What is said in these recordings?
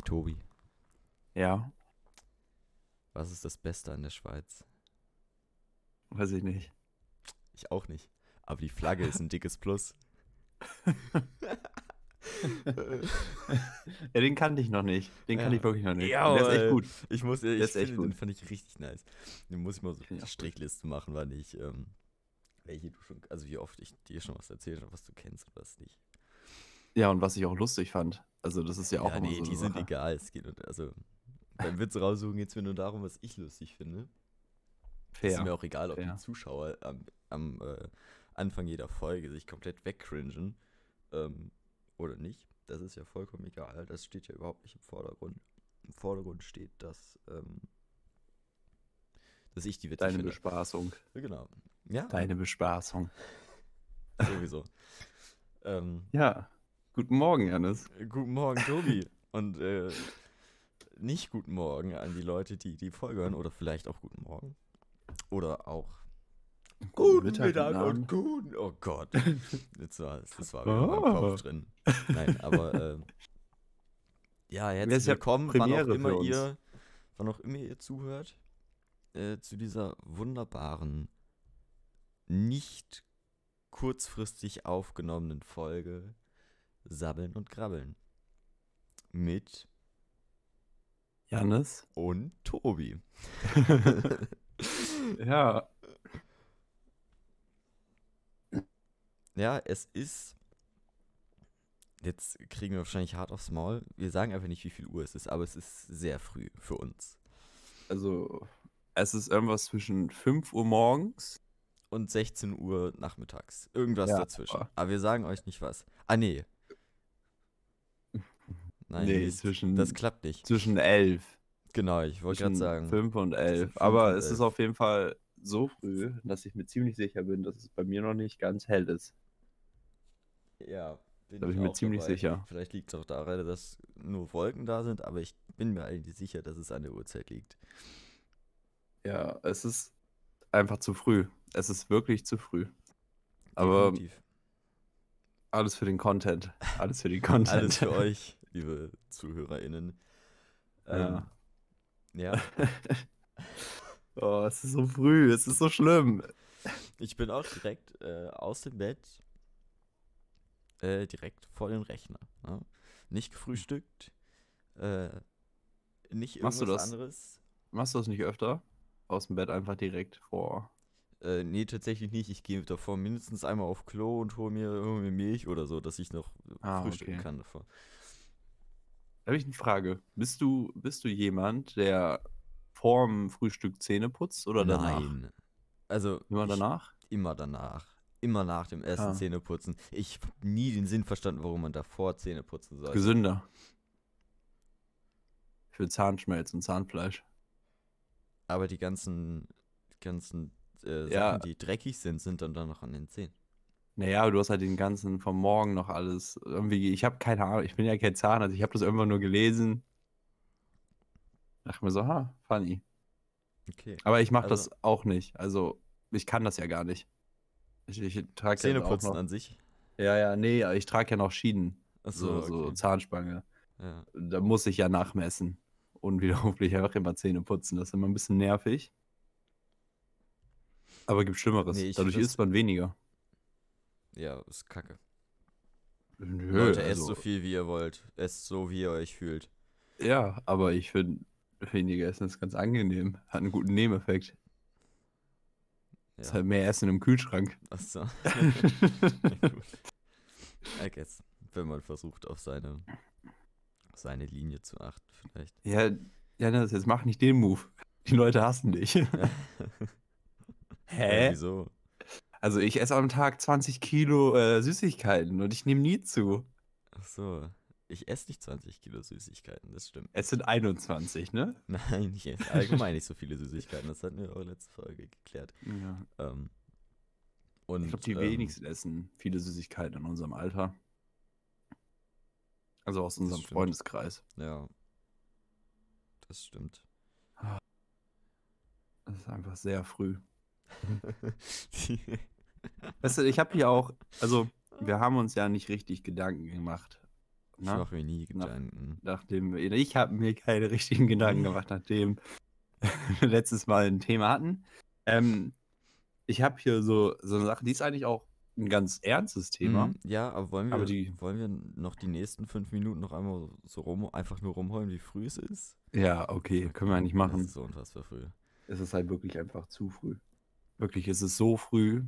Hey Tobi, Ja, was ist das Beste an der Schweiz? weiß ich nicht. Ich auch nicht. Aber die Flagge ist ein dickes Plus. Ja, den kannte ich noch nicht. Den kannte Ja. ich wirklich noch nicht. Ja, der ist echt gut. Ich muss, ich ist echt finde, den gut. fand ich richtig nice. Den muss ich mal so eine gut. Strichliste machen, wann ich, ähm, welche du schon, also wie oft ich dir schon was erzählt habe, was du kennst und was nicht. Ja, und was ich auch lustig fand. Also, das ist ja auch ja, immer nee, so die sind Sache. egal. Es geht, nur- also beim Witz raussuchen geht es mir nur darum, was ich lustig finde. Es ist mir Fair. auch egal, ob fair. die Zuschauer am, am äh, Anfang jeder Folge sich komplett wegcringen ähm, oder nicht. Das ist ja vollkommen egal. Das steht ja überhaupt nicht im Vordergrund. Im Vordergrund steht, dass, ähm, dass ich die witzig Deine finde. Bespaßung. Genau. Ja, Deine Bespaßung. sowieso. ähm, Ja. Guten Morgen, Janis. guten Morgen, Tobi. Und äh, nicht guten Morgen an die Leute, die die Folge hören. Oder vielleicht auch guten Morgen. Oder auch Guten Mittag, guten Abend. guten. Oh Gott. Das war, das war wieder Oh. Kopf drin. Nein, aber ähm, ja, herzlich ist ja willkommen, wann auch Premiere immer für uns. ihr, wann auch immer ihr zuhört, äh, zu dieser wunderbaren, nicht kurzfristig aufgenommenen Folge Sabbeln und Grabbeln mit Janis? und Tobi. Ja. Ja, es ist. Jetzt kriegen wir wahrscheinlich hart aufs Maul. Wir sagen einfach nicht, wie viel Uhr es ist, aber es ist sehr früh für uns. Also, es ist irgendwas zwischen 5 Uhr morgens. Und 16 Uhr nachmittags. Irgendwas Ja, dazwischen. aber- Aber wir sagen euch nicht was. Ah, nee. Nein, Nee, Mist. zwischen- das klappt nicht. Zwischen 11. Genau, ich wollte gerade sagen. 5 und 11. Zwischen fünf Aber und es ist elf. auf jeden Fall so früh, dass ich mir ziemlich sicher bin, dass es bei mir noch nicht ganz hell ist. Ja, bin Da bin ich mir ziemlich dabei. sicher. Vielleicht liegt es auch daran, dass nur Wolken da sind, aber ich bin mir eigentlich sicher, dass es an der Uhrzeit liegt. Ja, es ist einfach zu früh. Es ist wirklich zu früh. Aber Definitiv. alles für den Content. Alles für den Content. Alles für euch, liebe ZuhörerInnen. Ähm, ja, oh, es ist so früh. Es ist so schlimm. ich bin auch direkt äh, aus dem Bett, äh, direkt vor den Rechner. Ne? Nicht gefrühstückt, äh, nicht Machst du irgendwas das? anderes. Machst du das nicht öfter? Aus dem Bett einfach direkt vor. Äh, nee, tatsächlich nicht. Ich gehe davor mindestens einmal auf Klo und hole mir, mir Milch oder so, dass ich noch Ah, frühstücken okay. kann davor. Habe ich eine Frage. Bist du, bist du jemand, der vorm Frühstück Zähne putzt oder danach? Nein. Also Immer danach? Immer danach. Immer nach dem Essen Ah. Zähne putzen. Ich habe nie den Sinn verstanden, warum man davor Zähne putzen soll. Gesünder. Für Zahnschmelz und Zahnfleisch. Aber die ganzen, die ganzen äh, Sachen, Ja. die dreckig sind, sind dann, dann noch an den Zähnen. Naja, aber du hast halt den ganzen vom Morgen noch alles. Irgendwie, ich habe keine Ahnung, ich bin ja kein Zahnarzt, ich habe das irgendwann nur gelesen. Dachte mir so, ha, funny. Okay. Aber ich mache Also- das auch nicht. Also, ich kann das ja gar nicht. Ich, ich trage ja Zähne auch putzen noch, an sich. Ja, ja, nee, ich trage ja noch Schienen. Achso, So, so okay. Zahnspange. Ja. Da muss ich ja nachmessen. Unwiderruflich einfach immer Zähne putzen. Das ist immer ein bisschen nervig. Aber gibt Schlimmeres. Nee, Dadurch isst man weniger. Ja, ist kacke. Nö, Leute, esst also- so viel, wie ihr wollt. Esst so, wie ihr euch fühlt. Ja, aber ich finde, weniger Essen ist ganz angenehm. Hat einen guten Nebeneffekt. Ist Ja. halt mehr Essen im Kühlschrank. Achso. Ja, gut. I guess. Wenn man versucht, auf seine, auf seine Linie zu achten, vielleicht. Ja, Janis, jetzt mach nicht den Move. Die Leute hassen dich. Ja, Hä? wieso? Also ich esse am Tag 20 Kilo äh, Süßigkeiten und ich nehme nie zu. Ach so. Ich esse nicht 20 Kilo Süßigkeiten, das stimmt. Es sind 21, ne? Nein, ich esse allgemein nicht so viele Süßigkeiten. Das hatten wir auch letzte Folge geklärt. Ja. Ähm, und, Ich glaube, die ähm, wenigsten essen viele Süßigkeiten in unserem Alter. Also aus unserem stimmt. Freundeskreis. Ja. Das stimmt. Das ist einfach sehr früh. Weißt du, ich habe hier auch, also wir haben uns ja nicht richtig Gedanken gemacht Ich ne? mache mir nie Nach- Gedanken. nachdem ich habe mir keine richtigen Gedanken gemacht, nachdem wir letztes Mal ein Thema hatten. Ähm, ich habe hier so, so eine Sache, die ist eigentlich auch ein ganz ernstes Thema. Mhm, Ja, aber wollen wir, Aber die- wollen wir noch die nächsten fünf Minuten noch einmal so rum, einfach nur rumheulen, wie früh es ist? Ja, okay, können wir eigentlich machen. ist so unfassbar früh. Es ist halt wirklich einfach zu früh. Wirklich, es ist so früh.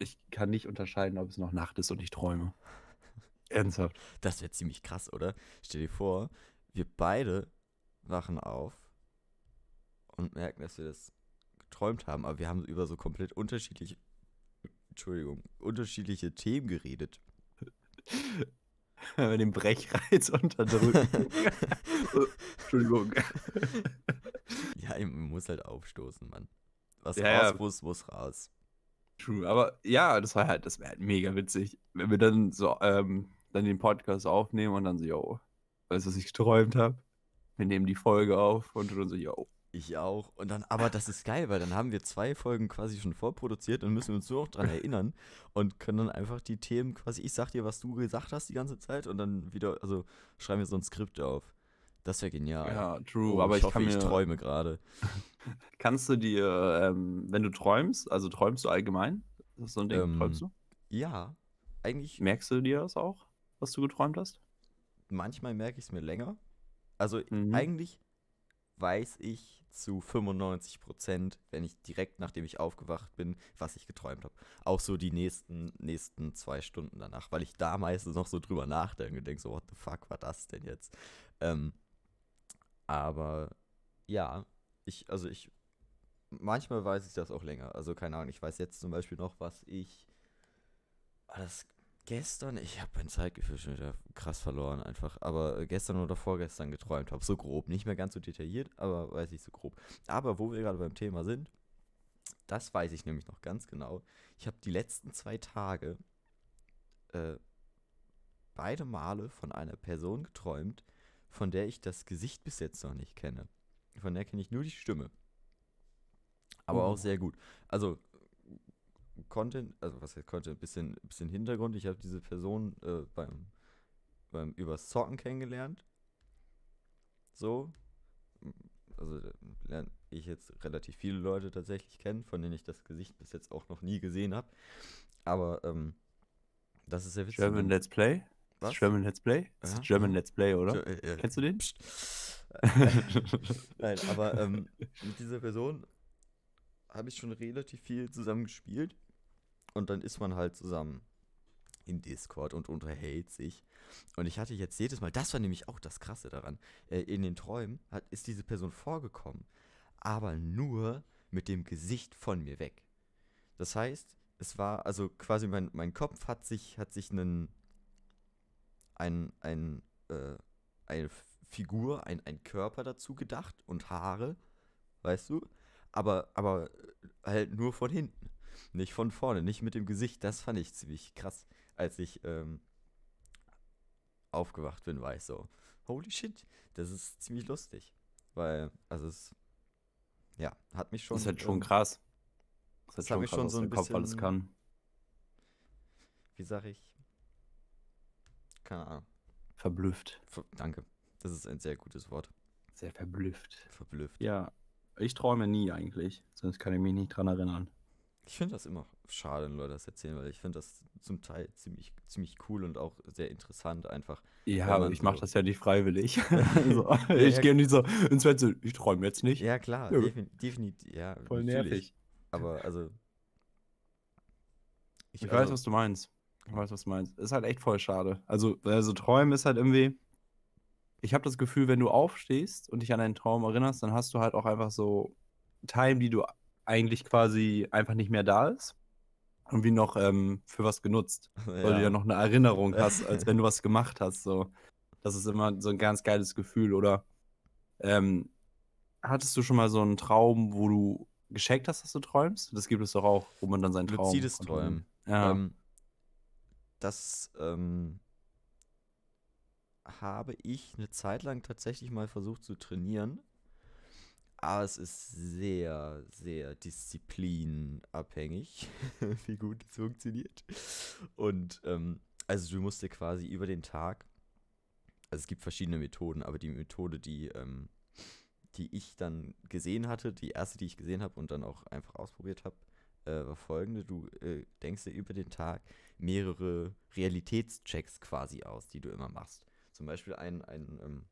Ich kann nicht unterscheiden, ob es noch Nacht ist und ich träume. Ernsthaft. Das wäre ziemlich krass, oder? Stell dir vor, wir beide wachen auf und merken, dass wir das geträumt haben, aber wir haben über so komplett unterschiedliche, Entschuldigung, unterschiedliche Themen geredet. Wenn wir den Brechreiz unterdrücken. Entschuldigung. Ja, man muss halt aufstoßen, Mann. Was Ja, raus muss, muss raus. True, aber ja, das war halt, das wäre halt mega witzig, wenn wir dann so, ähm, dann den Podcast aufnehmen und dann so, yo, weißt du, was ich geträumt habe? Wir nehmen die Folge auf und dann so, yo. Ich auch. Und dann, aber das ist geil, weil dann haben wir zwei Folgen quasi schon vorproduziert und müssen uns nur noch dran erinnern und können dann einfach die Themen quasi, ich sag dir, was du gesagt hast die ganze Zeit und dann wieder, also schreiben wir so ein Skript auf. Das wäre genial. Ja, true, Oh, aber ich, hoffe, kann mir, ich träume gerade. kannst du dir, ähm, wenn du träumst, also träumst du allgemein? Das ist so ein Ding, Ähm, träumst du? Ja, eigentlich, Merkst du dir das auch, was du geträumt hast? manchmal merke ich es mir länger. Also Mhm. eigentlich weiß ich zu 95 Prozent, wenn ich direkt nachdem ich aufgewacht bin, was ich geträumt habe. Auch so die nächsten, nächsten zwei Stunden danach, weil ich da meistens noch so drüber nachdenke und denke so, what the fuck war das denn jetzt? Ähm, aber ja, ich, also ich, manchmal weiß ich das auch länger. Also keine Ahnung, ich weiß jetzt zum Beispiel noch, was ich, war das gestern, ich habe mein Zeitgefühl schon wieder krass verloren einfach, aber gestern oder vorgestern geträumt habe, so grob, nicht mehr ganz so detailliert, aber weiß ich so grob. Aber wo wir gerade beim Thema sind, das weiß ich nämlich noch ganz genau. Ich habe die letzten zwei Tage äh, beide Male von einer Person geträumt, von der ich das Gesicht bis jetzt noch nicht kenne. Von der kenne ich nur die Stimme. Aber Oh. auch sehr gut. Also Content, also was heißt Content, bisschen, bisschen Hintergrund. Ich habe diese Person äh, beim, beim übers Zocken kennengelernt. So. Also da lerne ich jetzt relativ viele Leute tatsächlich kennen, von denen ich das Gesicht bis jetzt auch noch nie gesehen habe. Aber ähm, das ist sehr witzig. German Let's Play? Was? German Let's Play? Das Ja, ist German ja. Let's Play, oder? Jo- äh, äh, Kennst du den? Nein, aber ähm, mit dieser Person habe ich schon relativ viel zusammen gespielt. Und dann ist man halt zusammen in Discord und unterhält sich. Und ich hatte jetzt jedes Mal, das war nämlich auch das Krasse daran, äh, in den Träumen hat, ist diese Person vorgekommen, aber nur mit dem Gesicht von mir weg. Das heißt, es war, also quasi mein, mein Kopf hat sich, hat sich einen, ein, ein, äh, eine Figur, ein, ein Körper dazu gedacht und Haare, weißt du? Aber, aber äh, halt nur von hinten, nicht von vorne, nicht mit dem Gesicht. Das fand ich ziemlich krass, als ich ähm, aufgewacht bin, war ich so, holy shit, das ist ziemlich lustig. Weil, also es, ja, hat mich schon. Das ist halt schon ähm, krass. Das, das hat mich schon so ein der Kopf alles bisschen- kann. Wie sag ich? Keine Ahnung. Verblüfft. Ver danke. Das ist ein sehr gutes Wort. Sehr verblüfft. Verblüfft. Ja, ich träume nie eigentlich. Sonst kann ich mich nicht dran erinnern. Ich finde das immer schade, wenn Leute das erzählen, weil ich finde das zum Teil ziemlich, ziemlich cool und auch sehr interessant einfach. Ja, aber ich mache so- das ja nicht freiwillig. so, Ja, ich ja. gehe nicht so ins Bett so, ich träume jetzt nicht. Ja, klar, Ja. defin definitiv, ja, Voll natürlich. nervig. Aber also. Ich, also, weiß, was du meinst. Ich weiß, was du meinst. Ist halt echt voll schade. Also, also Träumen ist halt irgendwie. Ich habe das Gefühl, wenn du aufstehst und dich an einen Traum erinnerst, dann hast du halt auch einfach so Time, die du eigentlich quasi einfach nicht mehr da ist. Und wie noch ähm, für was genutzt. Weil du ja noch eine Erinnerung hast, als wenn du was gemacht hast. So. Das ist immer so ein ganz geiles Gefühl. Oder ähm, hattest du schon mal so einen Traum, wo du gescheckt hast, dass du träumst? Das gibt es doch auch, wo man dann seinen Traum. Luzides. Träumen. Ja. Ähm, das ähm, habe ich eine Zeit lang tatsächlich mal versucht zu trainieren. Aber es ist sehr, sehr disziplinabhängig, wie gut es funktioniert. Und ähm, also du musst dir quasi über den Tag also es gibt verschiedene Methoden, aber die Methode, die, ähm, die ich dann gesehen hatte, die erste, die ich gesehen habe und dann auch einfach ausprobiert habe, äh, folgende. Du äh, denkst dir über den Tag mehrere Realitätschecks quasi aus, die du immer machst. Zum Beispiel ein, ein ähm,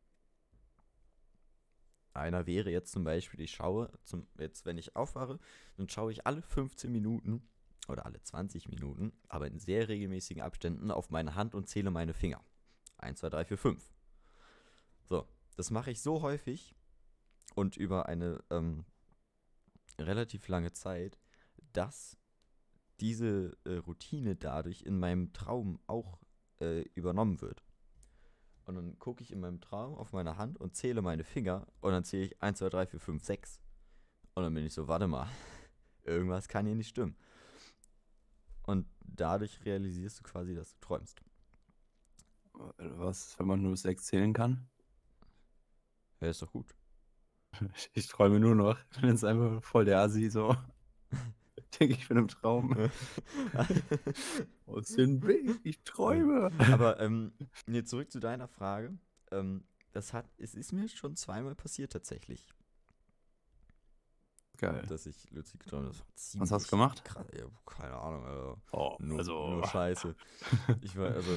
einer wäre jetzt zum Beispiel, ich schaue, zum, jetzt wenn ich aufwache, dann schaue ich alle 15 Minuten oder alle 20 Minuten, aber in sehr regelmäßigen Abständen auf meine Hand und zähle meine Finger. 1, 2, 3, 4, 5. So, das mache ich so häufig und über eine ähm, relativ lange Zeit, dass diese äh, Routine dadurch in meinem Traum auch äh, übernommen wird. Und dann gucke ich in meinem Traum auf meine Hand und zähle meine Finger und dann zähle ich 1, 2, 3, 4, 5, 6. Und dann bin ich so, warte mal, irgendwas kann hier nicht stimmen. Und dadurch realisierst du quasi, dass du träumst. Was, wenn man nur sechs zählen kann? Ja, ist doch gut. Ich, ich träume nur noch. Ich bin jetzt einfach voll der Asi, so. Denke, ich bin im Traum. Aus dem Weg, ich träume. Aber ähm, nee, zurück zu deiner Frage. Ähm, das hat, es ist mir schon zweimal passiert tatsächlich, Geil. dass ich lucid geträumt habe. Was hast du gemacht? Krass, ja, keine Ahnung, also Oh, nur, also. nur Scheiße. Ich war, also,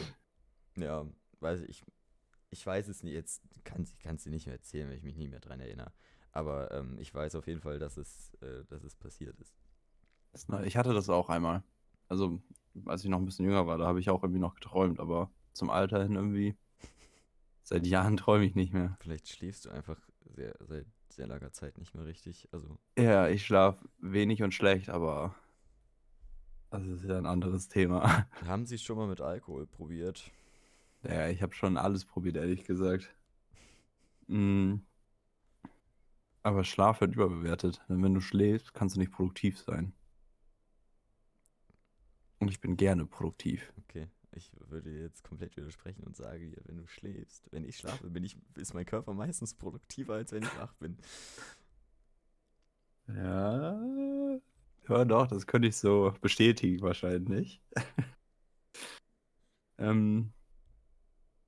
ja, weiß ich, ich weiß es nicht, jetzt kann es dir nicht mehr erzählen, wenn ich mich nie mehr dran erinnere. Aber ähm, ich weiß auf jeden Fall, dass es, äh, dass es passiert ist. Ich hatte das auch einmal. Also, als ich noch ein bisschen jünger war, da habe ich auch irgendwie noch geträumt, aber zum Alter hin irgendwie. Seit Jahren träume ich nicht mehr. Vielleicht schläfst du einfach sehr, seit sehr langer Zeit nicht mehr richtig. Also, Ja, ich schlafe wenig und schlecht, aber das ist ja ein anderes Thema. haben sie es schon mal mit Alkohol probiert? Ja, ich habe schon alles probiert, ehrlich gesagt. Mm. Aber Schlaf wird überbewertet. Denn wenn du schläfst, kannst du nicht produktiv sein. Und ich bin gerne produktiv. Okay, ich würde dir jetzt komplett widersprechen und sage dir, wenn du schläfst, wenn ich schlafe, bin ich, ist mein Körper meistens produktiver, als wenn ich wach bin. Ja. Ja, doch, das könnte ich so bestätigen, wahrscheinlich. ähm,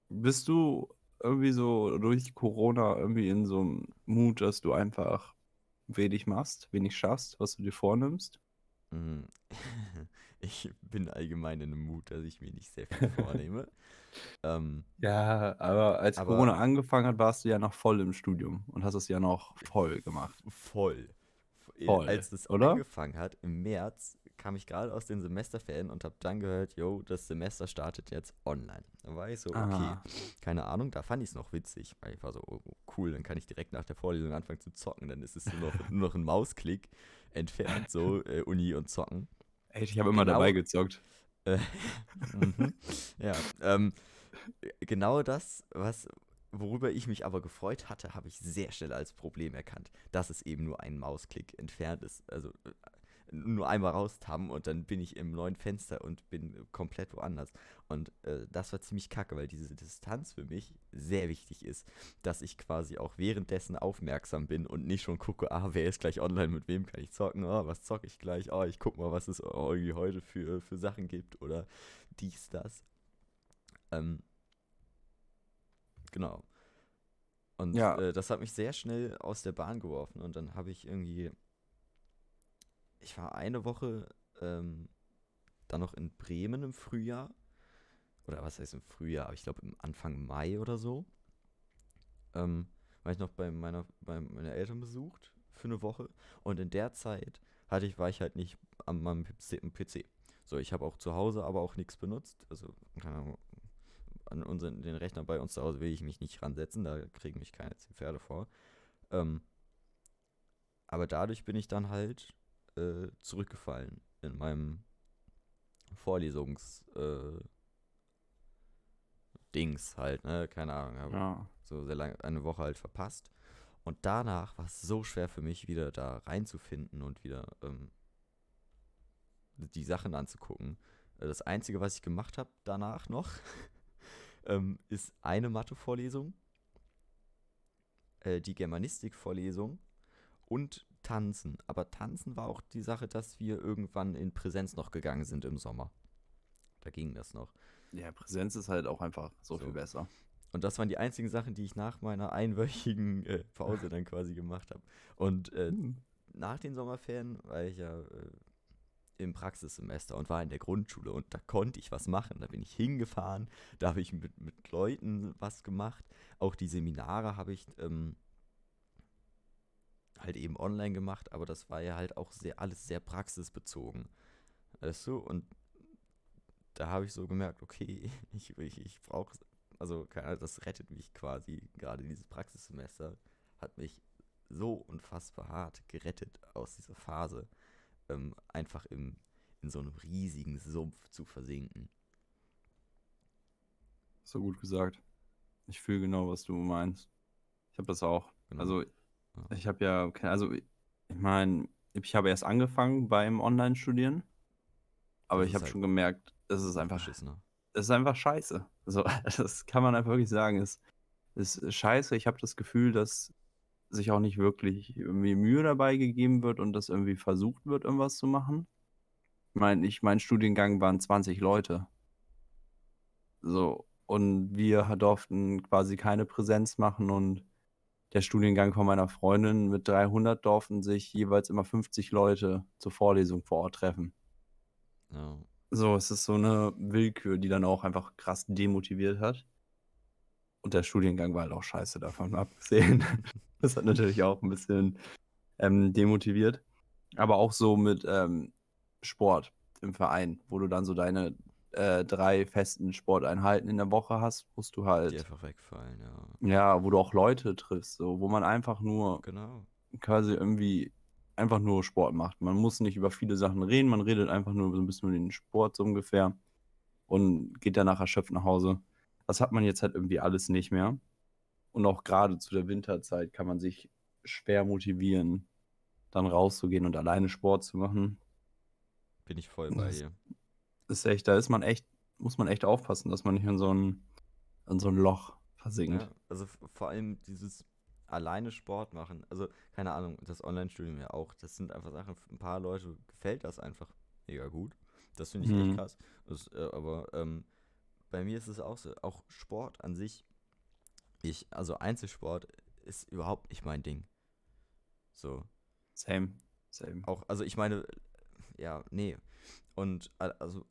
bist du irgendwie so durch Corona irgendwie in so einem Mut, dass du einfach wenig machst, wenig schaffst, was du dir vornimmst? Ich bin allgemein in einem Mut, dass ich mir nicht sehr viel vornehme. ähm, Ja, aber als Aber- Corona angefangen hat, warst du ja noch voll im Studium und hast es ja noch voll gemacht. voll. Äh, Voll, Als das oder? angefangen hat, im März, kam ich gerade aus den Semesterferien und habe dann gehört, yo, das Semester startet jetzt online. Da war ich so, okay, Ah. keine Ahnung, da fand ich es noch witzig, weil ich war so, oh, cool, dann kann ich direkt nach der Vorlesung anfangen zu zocken, dann ist es nur noch, nur noch ein Mausklick entfernt, so äh, Uni und Zocken. Echt, ich habe immer Genau. dabei gezockt. Äh, mhm. Ja, ähm, genau das, was, worüber ich mich aber gefreut hatte, habe ich sehr schnell als Problem erkannt, dass es eben nur ein Mausklick entfernt ist. Also äh, nur einmal raustappen und dann bin ich im neuen Fenster und bin komplett woanders. Und äh, das war ziemlich kacke, weil diese Distanz für mich sehr wichtig ist, dass ich quasi auch währenddessen aufmerksam bin und nicht schon gucke, ah, wer ist gleich online, mit wem kann ich zocken, ah, was zocke ich gleich, ah, ich guck mal, was es irgendwie heute für, für Sachen gibt oder dies, das. Ähm, genau. Und Ja. äh, das hat mich sehr schnell aus der Bahn geworfen und dann habe ich irgendwie, ich war eine Woche ähm, dann noch in Bremen im Frühjahr. Oder was heißt im Frühjahr? Aber ich glaube im Anfang Mai oder so. Ähm, war ich noch bei meiner, bei meiner Eltern besucht für eine Woche. Und in der Zeit hatte ich, war ich halt nicht an meinem PC. So, ich habe auch zu Hause aber auch nichts benutzt. Also, keine Ahnung, an unseren, den Rechner bei uns zu Hause will ich mich nicht ransetzen, da kriegen mich keine Pferde vor. Ähm, aber dadurch bin ich dann halt äh, zurückgefallen in meinem Vorlesungs äh, Dings halt, ne? Keine Ahnung, habe Ja. so sehr lange, eine Woche halt verpasst. Und danach war es so schwer für mich, wieder da reinzufinden und wieder ähm, die Sachen anzugucken. Äh, Das Einzige, was ich gemacht habe danach noch, ähm, ist eine Mathe-Vorlesung, äh, die Germanistik-Vorlesung und Tanzen. Aber Tanzen war auch die Sache, dass wir irgendwann in Präsenz noch gegangen sind im Sommer. Da ging das noch. Ja, Präsenz ist halt auch einfach so, So. viel besser. Und das waren die einzigen Sachen, die ich nach meiner einwöchigen äh, Pause dann quasi gemacht habe. Und äh, Hm. nach den Sommerferien war ich ja äh, im Praxissemester und war in der Grundschule und da konnte ich was machen. Da bin ich hingefahren, da habe ich mit, mit Leuten was gemacht. Auch die Seminare habe ich ähm, halt eben online gemacht, aber das war ja halt auch sehr, alles sehr praxisbezogen. Weißt du? Und da habe ich so gemerkt, okay, ich, ich, ich brauche, also keine Ahnung, das rettet mich quasi, gerade dieses Praxissemester hat mich so unfassbar hart gerettet aus dieser Phase, ähm, einfach im, in so einem riesigen Sumpf zu versinken. So gut gesagt. Ich fühle genau, was du meinst. Ich habe das auch. Genau. Also. Ich habe ja, also, ich meine, ich habe erst angefangen beim Online-Studieren, aber Das ich habe halt schon gemerkt, es ist einfach, beschissener. es ist einfach scheiße. So, das kann man einfach wirklich sagen. Es ist scheiße. Ich habe das Gefühl, dass sich auch nicht wirklich irgendwie Mühe dabei gegeben wird und dass irgendwie versucht wird, irgendwas zu machen. Ich meine, ich, mein Studiengang waren 20 Leute. So, und wir durften quasi keine Präsenz machen und der Studiengang von meiner Freundin mit 300 durften sich jeweils immer 50 Leute zur Vorlesung vor Ort treffen. Ja. So, es ist so eine Willkür, die dann auch einfach krass demotiviert hat. Und der Studiengang war halt auch scheiße davon abgesehen. Das hat natürlich auch ein bisschen ähm, demotiviert. Aber auch so mit ähm, Sport im Verein, wo du dann so deine äh, drei festen Sporteinheiten in der Woche hast, musst du Die halt, einfach wegfallen, ja. ja, wo du auch Leute triffst, so, wo man einfach nur Genau. quasi irgendwie einfach nur Sport macht. Man muss nicht über viele Sachen reden, man redet einfach nur so ein bisschen über den Sport so ungefähr und geht danach erschöpft nach Hause. Das hat man jetzt halt irgendwie alles nicht mehr. Und auch gerade zu der Winterzeit kann man sich schwer motivieren, dann rauszugehen und alleine Sport zu machen. Bin ich voll bei Das- dir. Ist echt, da ist man echt, muss man echt aufpassen, dass man nicht in so ein, in so ein Loch versinkt. Ja, also vor allem dieses alleine Sport machen. Also, keine Ahnung, das Online-Studium ja auch. Das sind einfach Sachen, ein paar Leute gefällt das einfach mega gut. Das finde ich Mhm. echt krass. Das, äh, aber ähm, bei mir ist es auch so, auch Sport an sich, ich, also Einzelsport ist überhaupt nicht mein Ding. So, Same, same. auch, also ich meine, ja, nee. Und al- also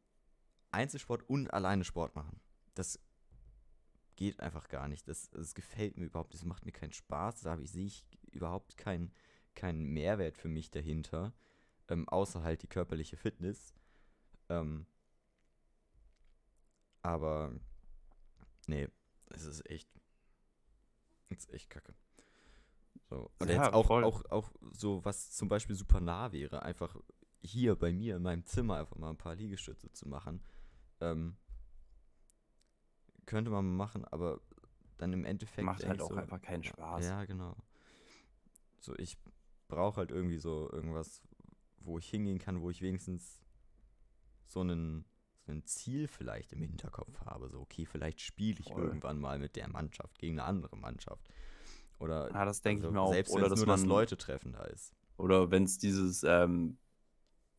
Einzelsport und alleine Sport machen. Das geht einfach gar nicht. Das, das gefällt mir überhaupt. Das macht mir keinen Spaß. Da sehe ich überhaupt keinen keinen Mehrwert für mich dahinter. Ähm, außer halt die körperliche Fitness. Ähm, aber nee, es ist echt. Es ist echt kacke. So. Und Ja, jetzt auch, voll. auch, auch so, was zum Beispiel super nah wäre, einfach hier bei mir in meinem Zimmer einfach mal ein paar Liegestütze zu machen. Ähm, könnte man machen, aber dann im Endeffekt. Macht halt auch so, einfach keinen Spaß. Ja, genau. So, ich brauche halt irgendwie so irgendwas, wo ich hingehen kann, wo ich wenigstens so einen, so ein Ziel vielleicht im Hinterkopf habe. So, okay, vielleicht spiele ich Voll. irgendwann mal mit der Mannschaft gegen eine andere Mannschaft. Oder Ja, das denke also ich mir auch. selbst Oder wenn es dass nur das man, Leute treffen da ist. oder wenn es dieses, ähm,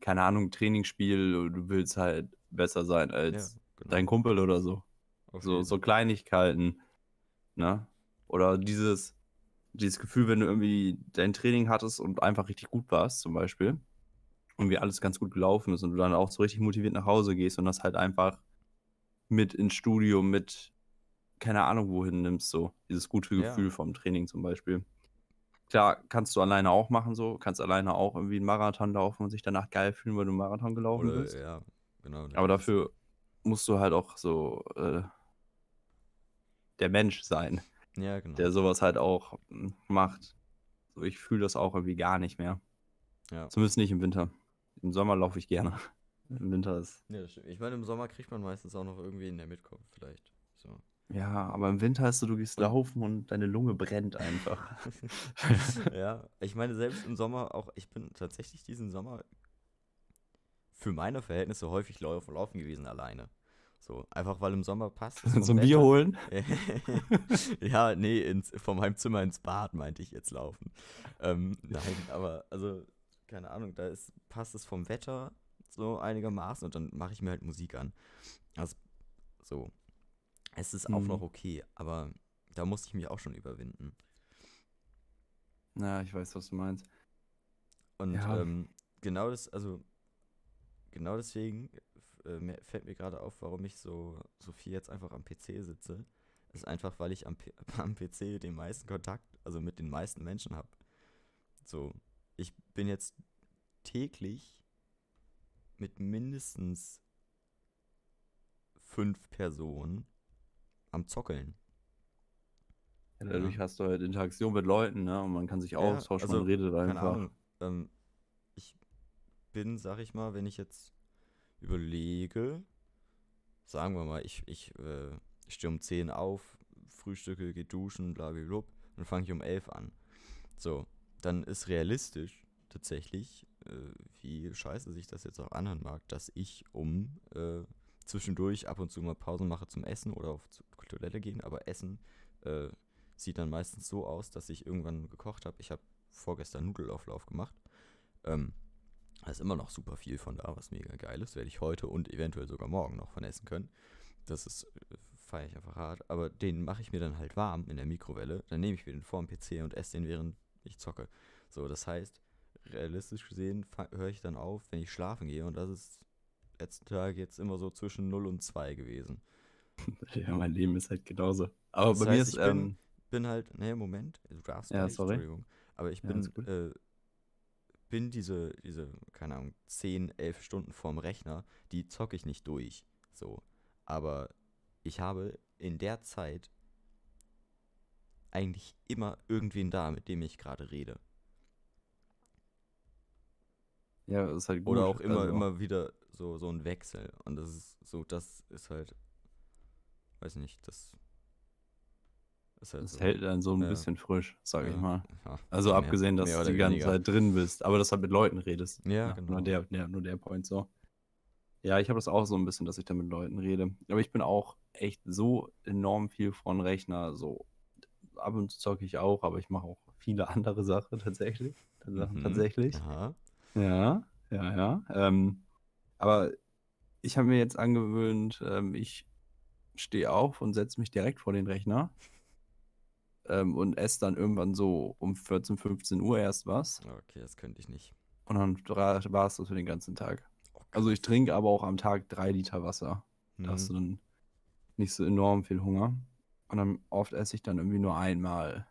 keine Ahnung, Trainingsspiel, du willst halt besser sein als ja, genau. dein Kumpel oder so. So, so Kleinigkeiten, ne? Oder dieses, dieses Gefühl, wenn du irgendwie dein Training hattest und einfach richtig gut warst, zum Beispiel, und wie alles ganz gut gelaufen ist und du dann auch so richtig motiviert nach Hause gehst und das halt einfach mit ins Studio, mit keine Ahnung wohin nimmst, so dieses gute Ja. Gefühl vom Training zum Beispiel. Klar, kannst du alleine auch machen, so, kannst alleine auch irgendwie einen Marathon laufen und sich danach geil fühlen, weil du einen Marathon gelaufen Oder, bist. ja, genau. Aber dafür musst du halt auch so äh, der Mensch sein, Ja, genau. der sowas halt auch macht. So, ich fühle das auch irgendwie gar nicht mehr. Ja. Zumindest nicht im Winter. Im Sommer laufe ich gerne. Im Winter ist. Ja. Ich meine, im Sommer kriegt man meistens auch noch irgendwie in der mitkommt, vielleicht. So. Ja, aber im Winter ist so, du gehst laufen und deine Lunge brennt einfach. ja, ich meine, selbst im Sommer auch, ich bin tatsächlich diesen Sommer für meine Verhältnisse häufig lau laufen gewesen alleine. So, einfach weil im Sommer passt. ein Bier holen. ja, nee, ins, von meinem Zimmer ins Bad meinte ich jetzt laufen. Ähm, nein, aber also, keine Ahnung, da ist, passt es vom Wetter so einigermaßen und dann mache ich mir halt Musik an. Also, so. Es ist auch Mhm. noch okay, aber da musste ich mich auch schon überwinden. Ja, ich weiß, was du meinst. Und Ja. ähm, genau das, also genau deswegen äh, fällt mir gerade auf, warum ich so, so viel jetzt einfach am PC sitze. Ist einfach, weil ich am, P am PC den meisten Kontakt, also mit den meisten Menschen habe. So, ich bin jetzt täglich mit mindestens fünf Personen am Zockeln. Ja, dadurch Ja. hast du halt Interaktion mit Leuten, ne? Und man kann sich Ja, austauschen, also, man redet einfach. Ahnung. Ähm, bin, sag ich mal, wenn ich jetzt überlege, sagen wir mal, ich, ich, äh, ich stehe um 10 auf, frühstücke, gehe duschen, blablabla, dann fange ich um 11 an. So, dann ist realistisch tatsächlich, äh, wie scheiße sich das jetzt auch anhören mag, dass ich um äh, zwischendurch ab und zu mal Pausen mache zum Essen oder auf Toilette gehen, aber Essen äh, sieht dann meistens so aus, dass ich irgendwann gekocht habe. Ich habe vorgestern Nudelauflauf gemacht. Ähm, da ist immer noch super viel von da, was mega geil ist. Werde ich heute und eventuell sogar morgen noch von essen können. Das ist, äh, feiere ich einfach hart. Aber den mache ich mir dann halt warm in der Mikrowelle. Dann nehme ich mir den vor dem PC und esse den, während ich zocke. So, das heißt, realistisch gesehen höre ich dann auf, wenn ich schlafen gehe. Und das ist letzten Tag jetzt immer so zwischen 0 und 2 gewesen. Ja, mein Leben ist halt genauso. Aber Das bei mir heißt, ist, ich bin- ähm, bin halt, nee, Moment, du darfst Ja, nicht, sorry. Entschuldigung. Aber ich Ja, bin, äh, bin diese, diese, keine Ahnung, 10, 11 Stunden vorm Rechner, die zocke ich nicht durch. So. Aber ich habe in der Zeit eigentlich immer irgendwen da, mit dem ich gerade rede. ja, ist halt gut. Oder auch immer, also, immer wieder so, so ein Wechsel. Und das ist so, das ist halt, weiß nicht, das ist halt Das so. hält einen so ein Ja. bisschen frisch, sag ich Ja, mal. ja, Also mehr- abgesehen, dass du die ganze weniger. Zeit drin bist, aber dass du halt mit Leuten redest. Ja, genau. Nur der, der, nur der Point so. Ja, ich habe das auch so ein bisschen, dass ich da mit Leuten rede. Aber ich bin auch echt so enorm viel von Rechner. So ab und zu zocke ich auch, aber ich mache auch viele andere Sachen tatsächlich. Sachen Mhm. tatsächlich. Aha. Ja, ja, ja. Ähm, aber ich habe mir jetzt angewöhnt, ähm, ich stehe auf und setze mich direkt vor den Rechner ähm, und esse dann irgendwann so um 14, 15 Uhr erst was. Okay, das könnte ich nicht. Und dann war es das für den ganzen Tag. Oh, Also ich trinke aber auch am Tag drei Liter Wasser. Da hast du Mhm. dann nicht so enorm viel Hunger. Und dann oft esse ich dann irgendwie nur einmal.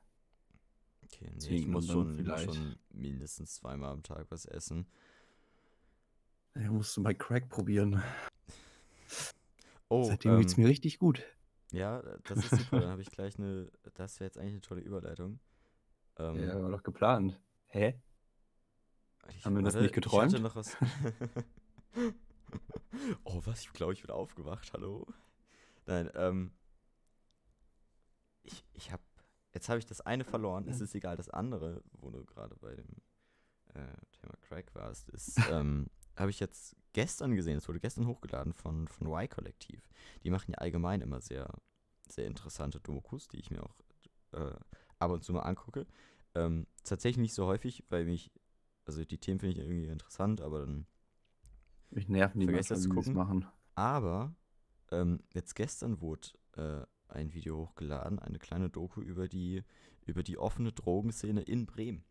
Okay, nee, ich Deswegen muss und dann schon, muss vielleicht- schon mindestens zweimal am Tag was essen. Ja, musst du bei Crack probieren. Oh, Seitdem geht's ähm, mir richtig gut. Ja, das ist super. Dann habe ich gleich eine, das wäre jetzt eigentlich eine tolle Überleitung. Ähm, Ja, war doch geplant. Hä? ich, haben wir das nicht Ich hatte geträumt? noch was. oh, was? Ich glaube, ich bin aufgewacht. Hallo? Nein, ähm. Ich, ich habe. Jetzt habe ich das eine verloren. Es ist egal, das andere, wo du gerade bei dem äh, Thema Crack warst, ist, ähm, habe ich jetzt gestern gesehen. Es wurde gestern hochgeladen von, von Y-Kollektiv. Die machen ja allgemein immer sehr, sehr interessante Dokus, die ich mir auch äh, ab und zu mal angucke. Ähm, tatsächlich nicht so häufig, weil mich, also die Themen finde ich irgendwie interessant, aber dann Mich nerven die das manchmal, zu es gucken. machen. Aber ähm, jetzt gestern wurde äh, ein Video hochgeladen, eine kleine Doku über die, über die offene Drogenszene in Bremen.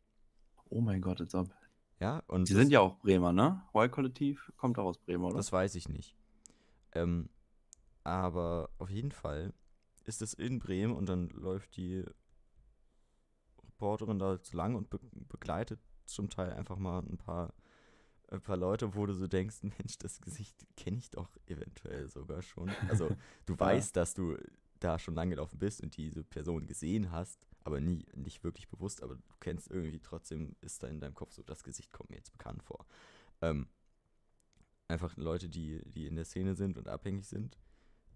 Oh mein Gott, jetzt ab. Ja, und Die das, sind ja auch Bremer, ne? Y-Kollektiv kommt auch aus Bremen, oder? das weiß ich nicht. Ähm, aber auf jeden Fall ist es in Bremen und dann läuft die Reporterin da so lang und be begleitet zum Teil einfach mal ein paar, ein paar Leute, wo du so denkst, Mensch, das Gesicht kenne ich doch eventuell sogar schon. Also du weißt, dass du da schon lang gelaufen bist und diese Person gesehen hast, aber nie, nicht wirklich bewusst, aber du kennst irgendwie trotzdem, ist da in deinem Kopf so, das Gesicht kommt mir jetzt bekannt vor. Ähm, einfach Leute, die, die in der Szene sind und abhängig sind.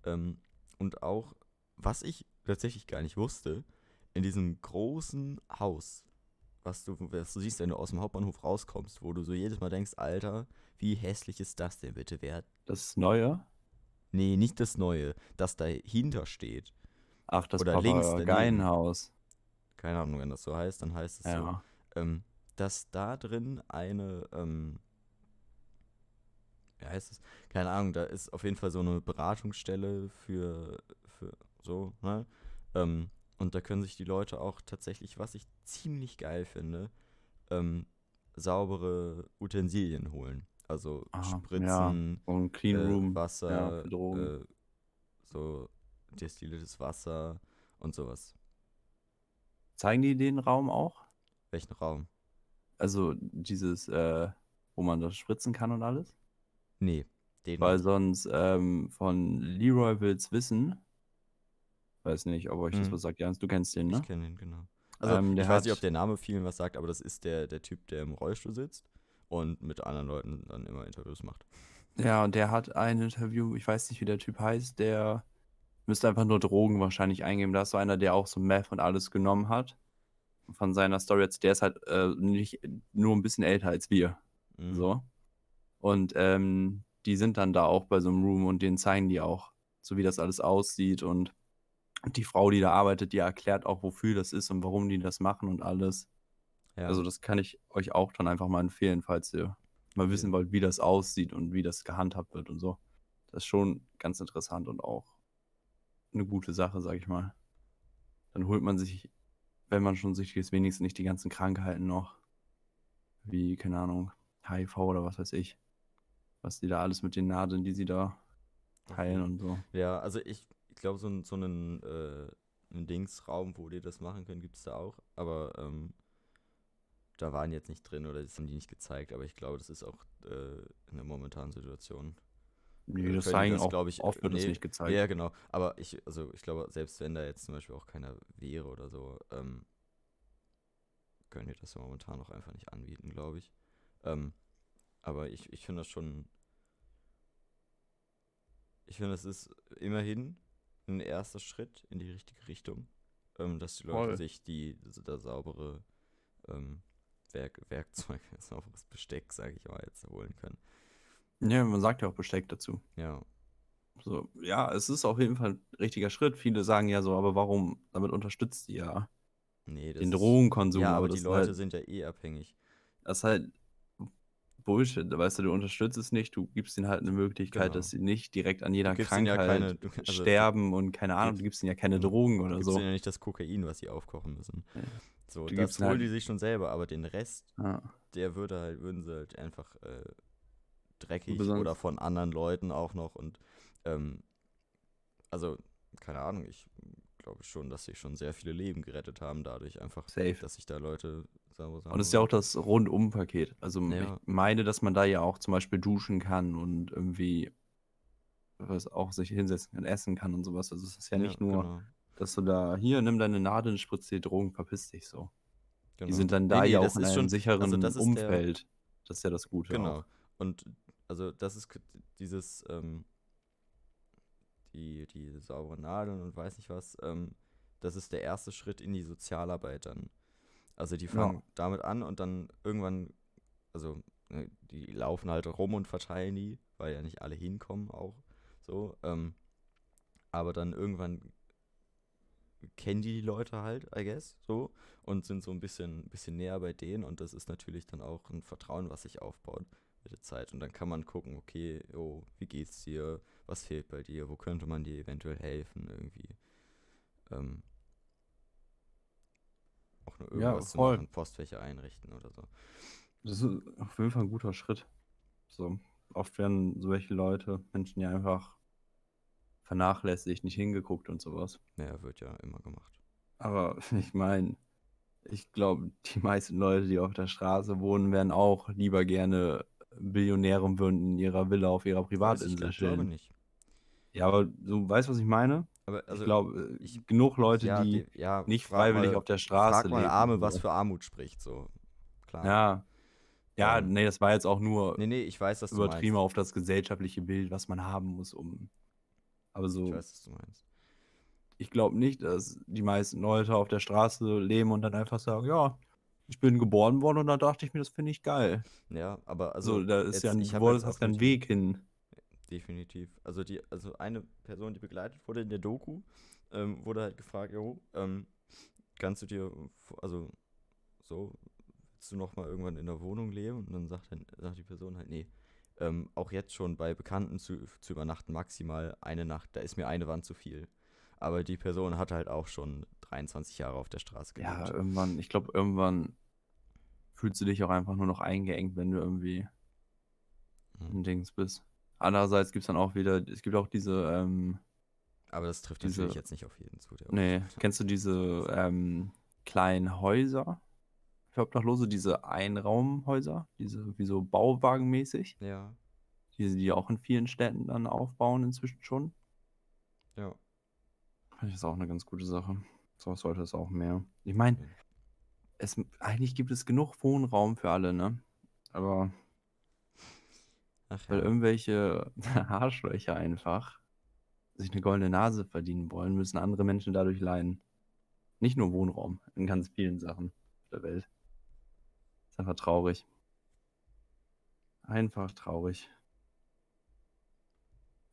Ähm, und auch, was ich tatsächlich gar nicht wusste, in diesem großen Haus, was du, was du siehst, wenn du aus dem Hauptbahnhof rauskommst, wo du so jedes Mal denkst, Alter, wie hässlich ist das denn bitte wert? Das Neue? Nee, nicht das Neue, das dahinter steht. Ach, das Oder links daneben. Keine Ahnung, wenn das so heißt, dann heißt es so. Ja. ähm, dass da drin eine, ähm, wie heißt es? Keine Ahnung, da ist auf jeden Fall so eine Beratungsstelle für, für so, ne? Ähm, und da können sich die Leute auch tatsächlich, was ich ziemlich geil finde, ähm, saubere Utensilien holen. Also Ah, Spritzen, Und Clean äh, Room. Wasser, ja, äh, so destilliertes Wasser und sowas. Zeigen die den Raum auch? Welchen Raum? Also dieses, äh, wo man das spritzen kann und alles? Nee, den Weil sonst ähm, von Leroy will's wissen. Weiß nicht, ob euch das Mhm. was sagt. Jans, du kennst den, ne? Ich kenne ihn, genau. Also Ähm, ich weiß nicht, ob der Name vielen was sagt, aber das ist der, der Typ, der im Rollstuhl sitzt und mit anderen Leuten dann immer Interviews macht. Ja, und der hat ein Interview, ich weiß nicht, wie der Typ heißt, der müsste einfach nur Drogen wahrscheinlich eingeben. Da ist so einer, der auch so Meth und alles genommen hat. Von seiner Story jetzt, der ist halt äh, nicht nur ein bisschen älter als wir. Mhm. So. Und ähm, die sind dann da auch bei so einem Room und denen zeigen die auch, so wie das alles aussieht. Und die Frau, die da arbeitet, die erklärt auch, wofür das ist und warum die das machen und alles. Ja. Also das kann ich euch auch dann einfach mal empfehlen, falls ihr mal wissen wollt, wie das aussieht und wie das gehandhabt wird und so. Das ist schon ganz interessant und auch eine gute Sache, sag ich mal. Dann holt man sich, wenn man schon süchtig ist, wenigstens nicht die ganzen Krankheiten noch. Wie, keine Ahnung, HIV oder was weiß ich. Was die da alles mit den Nadeln, die sie da teilen und so. Ja, also ich, ich glaube, so, so einen, äh, einen Dingsraum, wo die das machen können, gibt es da auch. Aber ähm, da waren jetzt nicht drin oder das haben die nicht gezeigt. Aber ich glaube, das ist auch äh, in der momentanen Situation. Nee, das zeigen das, auch, ich, oft wird das nee, nicht gezeigt. Ja, genau. Aber ich, also ich glaube, selbst wenn da jetzt zum Beispiel auch keiner wäre oder so, ähm, können die das ja momentan auch einfach nicht anbieten, glaube ich. Ähm, aber ich, ich finde das schon. Ich finde, das ist immerhin ein erster Schritt in die richtige Richtung, ähm, dass die Leute Voll. sich die da saubere ähm, Werk, Werkzeug, sauberes Besteck, sage ich mal, jetzt holen können. Ja, man sagt ja auch Besteck dazu. Ja, So, ja, es ist auf jeden Fall ein richtiger Schritt. Viele sagen ja so, aber warum? Damit unterstützt ihr ja nee, den ist- Drogenkonsum. Ja, aber das die ist Leute halt, sind ja eh abhängig. das ist halt Bullshit. Weißt du, du unterstützt es nicht, du gibst ihnen halt eine Möglichkeit, Genau. dass sie nicht direkt an jeder gibst ihnen ja Krankheit keine- du- also, sterben und keine Ahnung, gibst- du gibst ihnen ja keine. Drogen Du oder gibst so. ihnen ja nicht das Kokain, was sie aufkochen müssen. Ja. So, Du das gibst ihnen holen halt- die sich schon selber, aber den Rest, Ja. der würde halt, würden sie halt einfach äh, dreckig Besonders- oder von anderen Leuten auch noch und ähm, also, keine Ahnung, ich glaube schon, dass sie schon sehr viele Leben gerettet haben, dadurch einfach, Safe. dass sich da Leute sauber sagen. Und es ist ja auch das Rundum-Paket. Also Ja. ich meine, dass man da ja auch zum Beispiel duschen kann und irgendwie was auch sich hinsetzen kann, essen kann und sowas. Also es ist ja nicht nur, Genau, dass du da, hier, nimm deine Nadel, spritz dir Drogen, verpiss dich so. genau. Die sind dann da nee, ja auch in ist einem schon- sicheren also das ist der- Umfeld. das ist ja das Gute. Genau. Auch. Und also das ist dieses, ähm, die, die sauberen Nadeln und weiß nicht was, ähm, das ist der erste Schritt in die Sozialarbeit dann. Also die fangen Ja. damit an und dann irgendwann, also ne, die laufen halt rum und verteilen die, weil ja nicht alle hinkommen auch so. Ähm, aber dann irgendwann kennen die die Leute halt, I guess, so und sind so ein bisschen, bisschen näher bei denen und das ist natürlich dann auch ein Vertrauen, was sich aufbaut mit der Zeit und dann kann man gucken, okay, oh, wie geht's dir, was fehlt bei dir, wo könnte man dir eventuell helfen irgendwie. Ähm, auch nur Ja, irgendwas zu voll. machen, Postfächer einrichten oder so. Das ist auf jeden Fall ein guter Schritt. So, oft werden solche Leute, Menschen ja einfach vernachlässigt, nicht hingeguckt und sowas. Naja, wird ja immer gemacht. Aber ich meine, ich glaube, die meisten Leute, die auf der Straße wohnen, wären auch lieber gerne Billionäre würden in ihrer Villa auf ihrer Privatinsel ich, ich glaube chillen. nicht. Ja, aber du weißt, was ich meine? Aber also, ich glaube, ich- genug Leute, ja, die ja, nicht freiwillig mal, auf der Straße Frag mal leben. Arme, was für Armut spricht, so. Klar. Ja. Ja, Ähm, nee, das war jetzt auch nur Nee, nee, ich weiß, was übertrieben auf das gesellschaftliche Bild, was man haben muss, um. Aber so, Ich weiß, was du meinst. ich glaube nicht, dass die meisten Leute auf der Straße leben und dann einfach sagen, ja, ich bin geboren worden und da dachte ich mir, das finde ich geil. Ja, aber also. Also, da ist jetzt- ja ein, jetzt hast auch ja einen nicht- Weg hin. Definitiv. Also die, also eine Person, die begleitet wurde in der Doku, ähm, wurde halt gefragt, jo, ähm, kannst du dir, also so, willst du noch mal irgendwann in der Wohnung leben? Und dann sagt, dann, sagt die Person halt, nee, ähm, auch jetzt schon bei Bekannten zu, zu übernachten, maximal eine Nacht, da ist mir eine Wand zu viel. Aber die Person hat halt auch schon 23 Jahre auf der Straße gelebt. Ja, irgendwann, ich glaube, irgendwann fühlst du dich auch einfach nur noch eingeengt, wenn du irgendwie Mhm. ein Dings bist. Andererseits gibt es dann auch wieder, es gibt auch diese, ähm, Aber das trifft diese- natürlich jetzt nicht auf jeden zu. Nee, kennst du diese ähm, kleinen Häuser für Obdachlose, diese Einraumhäuser, diese wie so Bauwagenmäßig, Ja, die die auch in vielen Städten dann aufbauen inzwischen schon. ja. Ich das auch eine ganz gute Sache. So sollte es auch mehr. Ich meine, es, eigentlich gibt es genug Wohnraum für alle, ne? Aber Ach weil ja. irgendwelche Arschlöcher einfach sich eine goldene Nase verdienen wollen, müssen andere Menschen dadurch leiden. Nicht nur Wohnraum, in ganz vielen Sachen der Welt. Ist einfach traurig. Einfach traurig.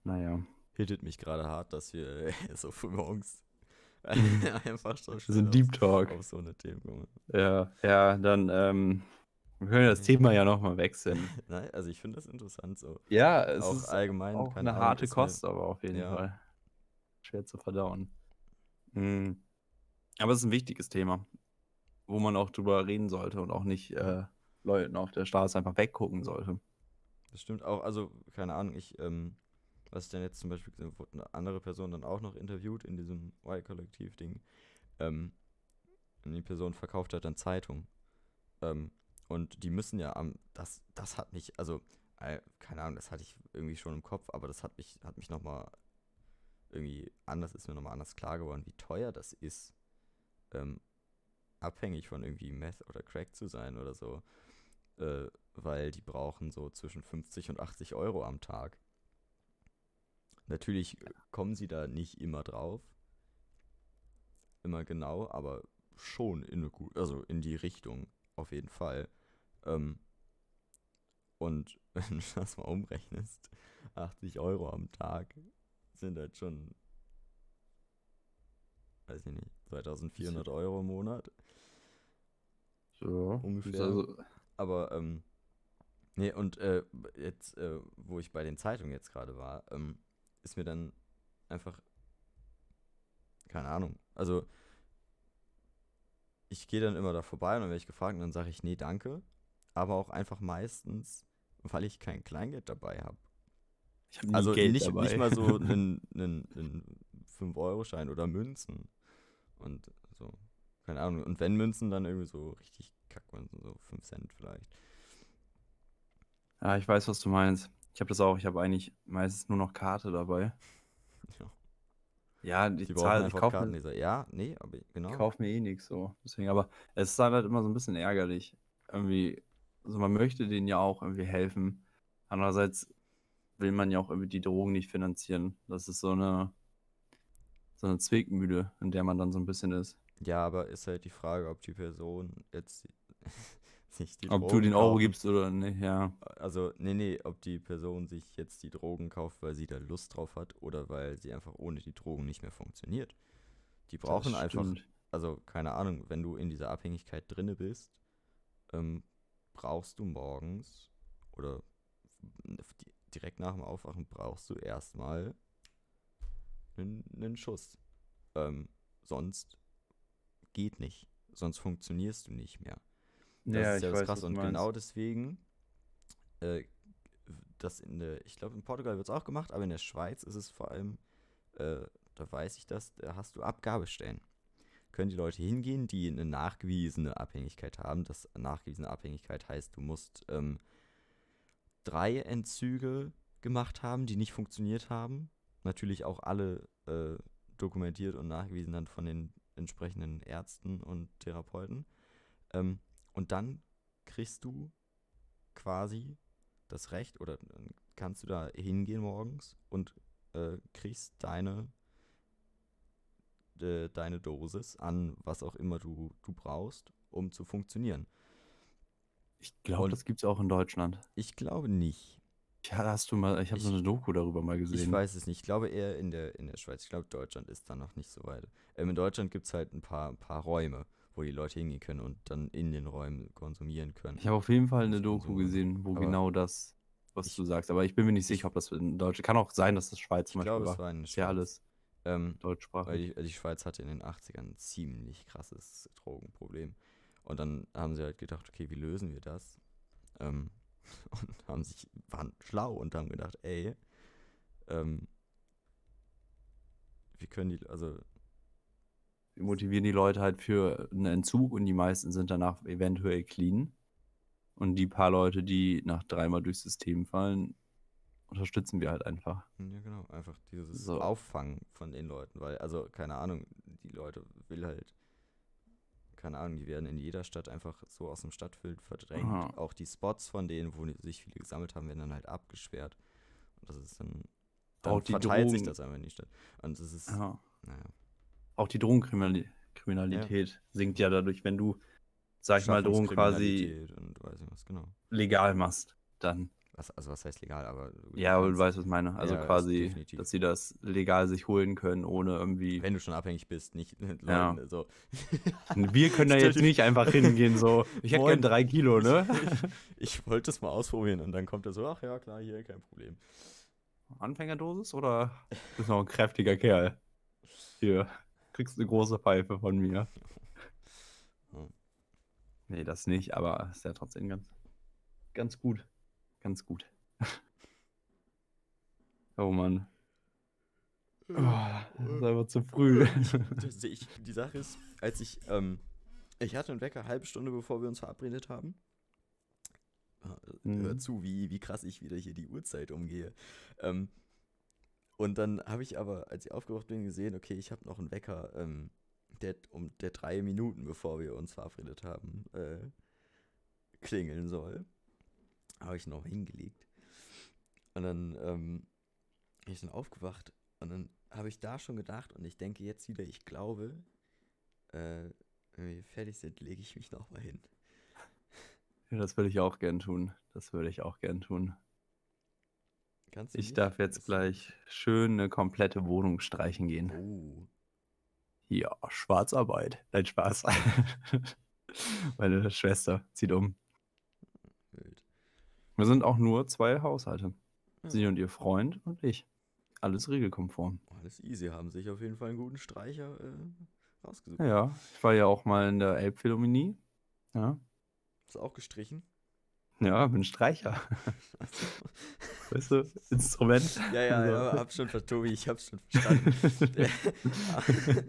Naja. Hittet mich gerade hart, dass wir so früh morgens einfach so schnell sind auf- Deep Talk. auf so eine Themen. Ja, ja, dann ähm, wir können das Thema ja nochmal wechseln. Nein, also ich finde das interessant so. Ja, es auch ist allgemein. auch eine Ahnung, harte Kost, aber auf jeden Ja. Fall. Schwer zu verdauen. Mhm. Aber es ist ein wichtiges Thema, wo man auch drüber reden sollte und auch nicht äh, Leuten auf der Straße einfach weggucken sollte. Das stimmt auch, also keine Ahnung, ich, ähm, was ich denn jetzt zum Beispiel gesehen wurde eine andere Person dann auch noch interviewt in diesem Y-Kollektiv-Ding. Ähm, und die Person verkauft halt dann Zeitung. Ähm, und die müssen ja am, das, das hat mich, also, äh, keine Ahnung, das hatte ich irgendwie schon im Kopf, aber das hat mich, hat mich nochmal irgendwie anders, ist mir nochmal anders klar geworden, wie teuer das ist, ähm, abhängig von irgendwie Meth oder Crack zu sein oder so. Äh, weil die brauchen so zwischen 50 und 80 Euro am Tag. Natürlich kommen sie da nicht immer drauf, immer genau, aber schon in eine gut, also in die Richtung auf jeden Fall. Ähm, und wenn du das mal umrechnest, 80 Euro am Tag sind halt schon, weiß ich nicht, 2400 Euro im Monat. So, Ungefähr. Also, Aber, ähm, nee, und äh, jetzt, äh, wo ich bei den Zeitungen jetzt gerade war, ähm, ist mir dann einfach, keine Ahnung, also ich gehe dann immer da vorbei und dann werde ich gefragt und dann sage ich, nee, danke, aber auch einfach meistens, weil ich kein Kleingeld dabei habe. ich habe nie Also Geld nicht, dabei. nicht mal so einen, einen, einen 5-Euro-Schein oder Münzen und so, keine Ahnung, und wenn Münzen, dann irgendwie so richtig Kackmünzen, so 5 Cent vielleicht. Ja, ich weiß, was du meinst. Ich habe das auch. Ich habe eigentlich meistens nur noch Karte dabei. Ja. Ja, Die die brauchen Zahl, ich kaufe mir. Ja, nee, aber genau. ich kauf mir eh nichts so. Deswegen, aber es ist halt immer so ein bisschen ärgerlich. Irgendwie, also man möchte denen ja auch irgendwie helfen. Andererseits will man ja auch irgendwie die Drogen nicht finanzieren. Das ist so eine, so eine Zwickmühle, in der man dann so ein bisschen ist. Ja, aber ist halt die Frage, ob die Person jetzt sich die Ob du Drogen den Euro kaufen- gibst oder nicht, ja. Also, nee, nee, ob die Person sich jetzt die Drogen kauft, weil sie da Lust drauf hat oder weil sie einfach ohne die Drogen nicht mehr funktioniert. Die brauchen einfach, also keine Ahnung, wenn du in dieser Abhängigkeit drinne bist, ähm, brauchst du morgens oder di- direkt nach dem Aufwachen brauchst du erstmal einen, einen Schuss. Ähm, sonst geht nicht. Sonst funktionierst du nicht mehr. Das Ja, ist ich ja das weiß, krass. was du Und genau deswegen, äh, das in der, ich glaube, in Portugal wird es auch gemacht, aber in der Schweiz ist es vor allem, äh, da weiß ich das, da hast du Abgabestellen. Können die Leute hingehen, die eine nachgewiesene Abhängigkeit haben. Das nachgewiesene Abhängigkeit heißt, du musst ähm, drei Entzüge gemacht haben, die nicht funktioniert haben. Natürlich auch alle äh, dokumentiert und nachgewiesen dann von den entsprechenden Ärzten und Therapeuten. Ähm, und dann kriegst du quasi das Recht oder kannst du da hingehen morgens und äh, kriegst deine, äh, deine Dosis an was auch immer du, du brauchst, um zu funktionieren. Ich glaube, das gibt es auch in Deutschland. Ich glaube nicht. Ja, hast du mal, ich habe so Ich- eine Doku darüber mal Ich gesehen. weiß es nicht. Ich glaube eher in der, in der Schweiz. Ich glaube, Deutschland ist da noch nicht so weit. Ähm, in Deutschland gibt es halt ein paar, ein paar Räume, wo die Leute hingehen können und dann in den Räumen konsumieren können. Ich habe auf jeden Fall eine Doku gesehen, wo genau das was Ich- du sagst. Aber ich bin mir nicht sicher, ob das in Deutsch. Kann auch sein, dass das Schweiz Ich zum Beispiel glaube, war. es war in Ist ja Schweiz. alles Ähm, weil deutschsprachig. die, die Schweiz hatte in den 80ern ein ziemlich krasses Drogenproblem. Und dann haben sie halt gedacht, okay, wie lösen wir das? Ähm, und haben sich, waren schlau und haben gedacht, ey, ähm, wir können die, also, Wir motivieren die Leute halt für einen Entzug und die meisten sind danach eventuell clean. Und die paar Leute, die nach dreimal durchs System fallen, unterstützen wir halt einfach. ja genau, einfach dieses So. Auffangen von den Leuten, weil, also, keine Ahnung, die Leute will halt, keine Ahnung, die werden in jeder Stadt einfach so aus dem Stadtbild verdrängt. Aha. Auch die Spots von denen, wo sich viele gesammelt haben, werden dann halt abgesperrt. Und das ist dann, dann Auch die verteilt sich Drogen- das einfach in die Stadt. Und das ist, Ja. naja. Auch die Drogenkriminalität sinkt ja dadurch, wenn du, sag ich mal, Drogen quasi ich was, genau. legal machst. Dann. Was, also was heißt legal, aber Ja, aber du weißt, was ich meine. Also Ja, quasi, definitiv. dass sie das legal sich holen können, ohne irgendwie. wenn du schon abhängig bist, nicht mit Ja. Leuten so. Wir können da jetzt nicht einfach hingehen, so. Ich hätte gern drei Kilo, ne? Ich wollte es mal ausprobieren und dann kommt er so, ach ja, klar, hier, kein Problem. Anfängerdosis oder bist noch ein kräftiger Kerl? Hier, kriegst eine große Pfeife von mir. Nee, das nicht, aber ist ja trotzdem ganz, ganz gut. Ganz gut. Oh Mann. Oh, das ist einfach zu früh. Das, ich, die Sache ist, als ich, ähm, ich hatte einen Wecker eine halbe Stunde, bevor wir uns verabredet haben. Äh, Hör Mhm. zu, wie, wie krass ich wieder hier die Uhrzeit umgehe. Ähm, und dann habe ich aber, als ich aufgewacht bin, gesehen, okay, ich habe noch einen Wecker, ähm, der um der drei Minuten, bevor wir uns verabredet haben, äh, klingeln soll. Habe ich noch hingelegt. Und dann ähm, bin ich dann aufgewacht und dann habe ich da schon gedacht und ich denke jetzt wieder, ich glaube, äh, wenn wir fertig sind, lege ich mich nochmal hin. Ja, das würde ich auch gern tun. Das würde ich auch gern tun. Kannst du Ich nicht? darf jetzt gleich schön eine komplette Wohnung streichen gehen. Oh. Ja, Schwarzarbeit. Nein, Spaß. Meine Schwester zieht um. Wild. Wir sind auch nur zwei Haushalte. Ja. Sie und ihr Freund und ich. Alles regelkonform. Alles easy, haben sich auf jeden Fall einen guten Streicher äh, rausgesucht. Ja, ich war ja auch mal in der Elbphilharmonie. Ja, Ist auch gestrichen. Ja bin Streicher. Weißt du, Instrument. Ja, ja, So. ja, hab schon, ver- Tobi, ich hab's schon verstanden.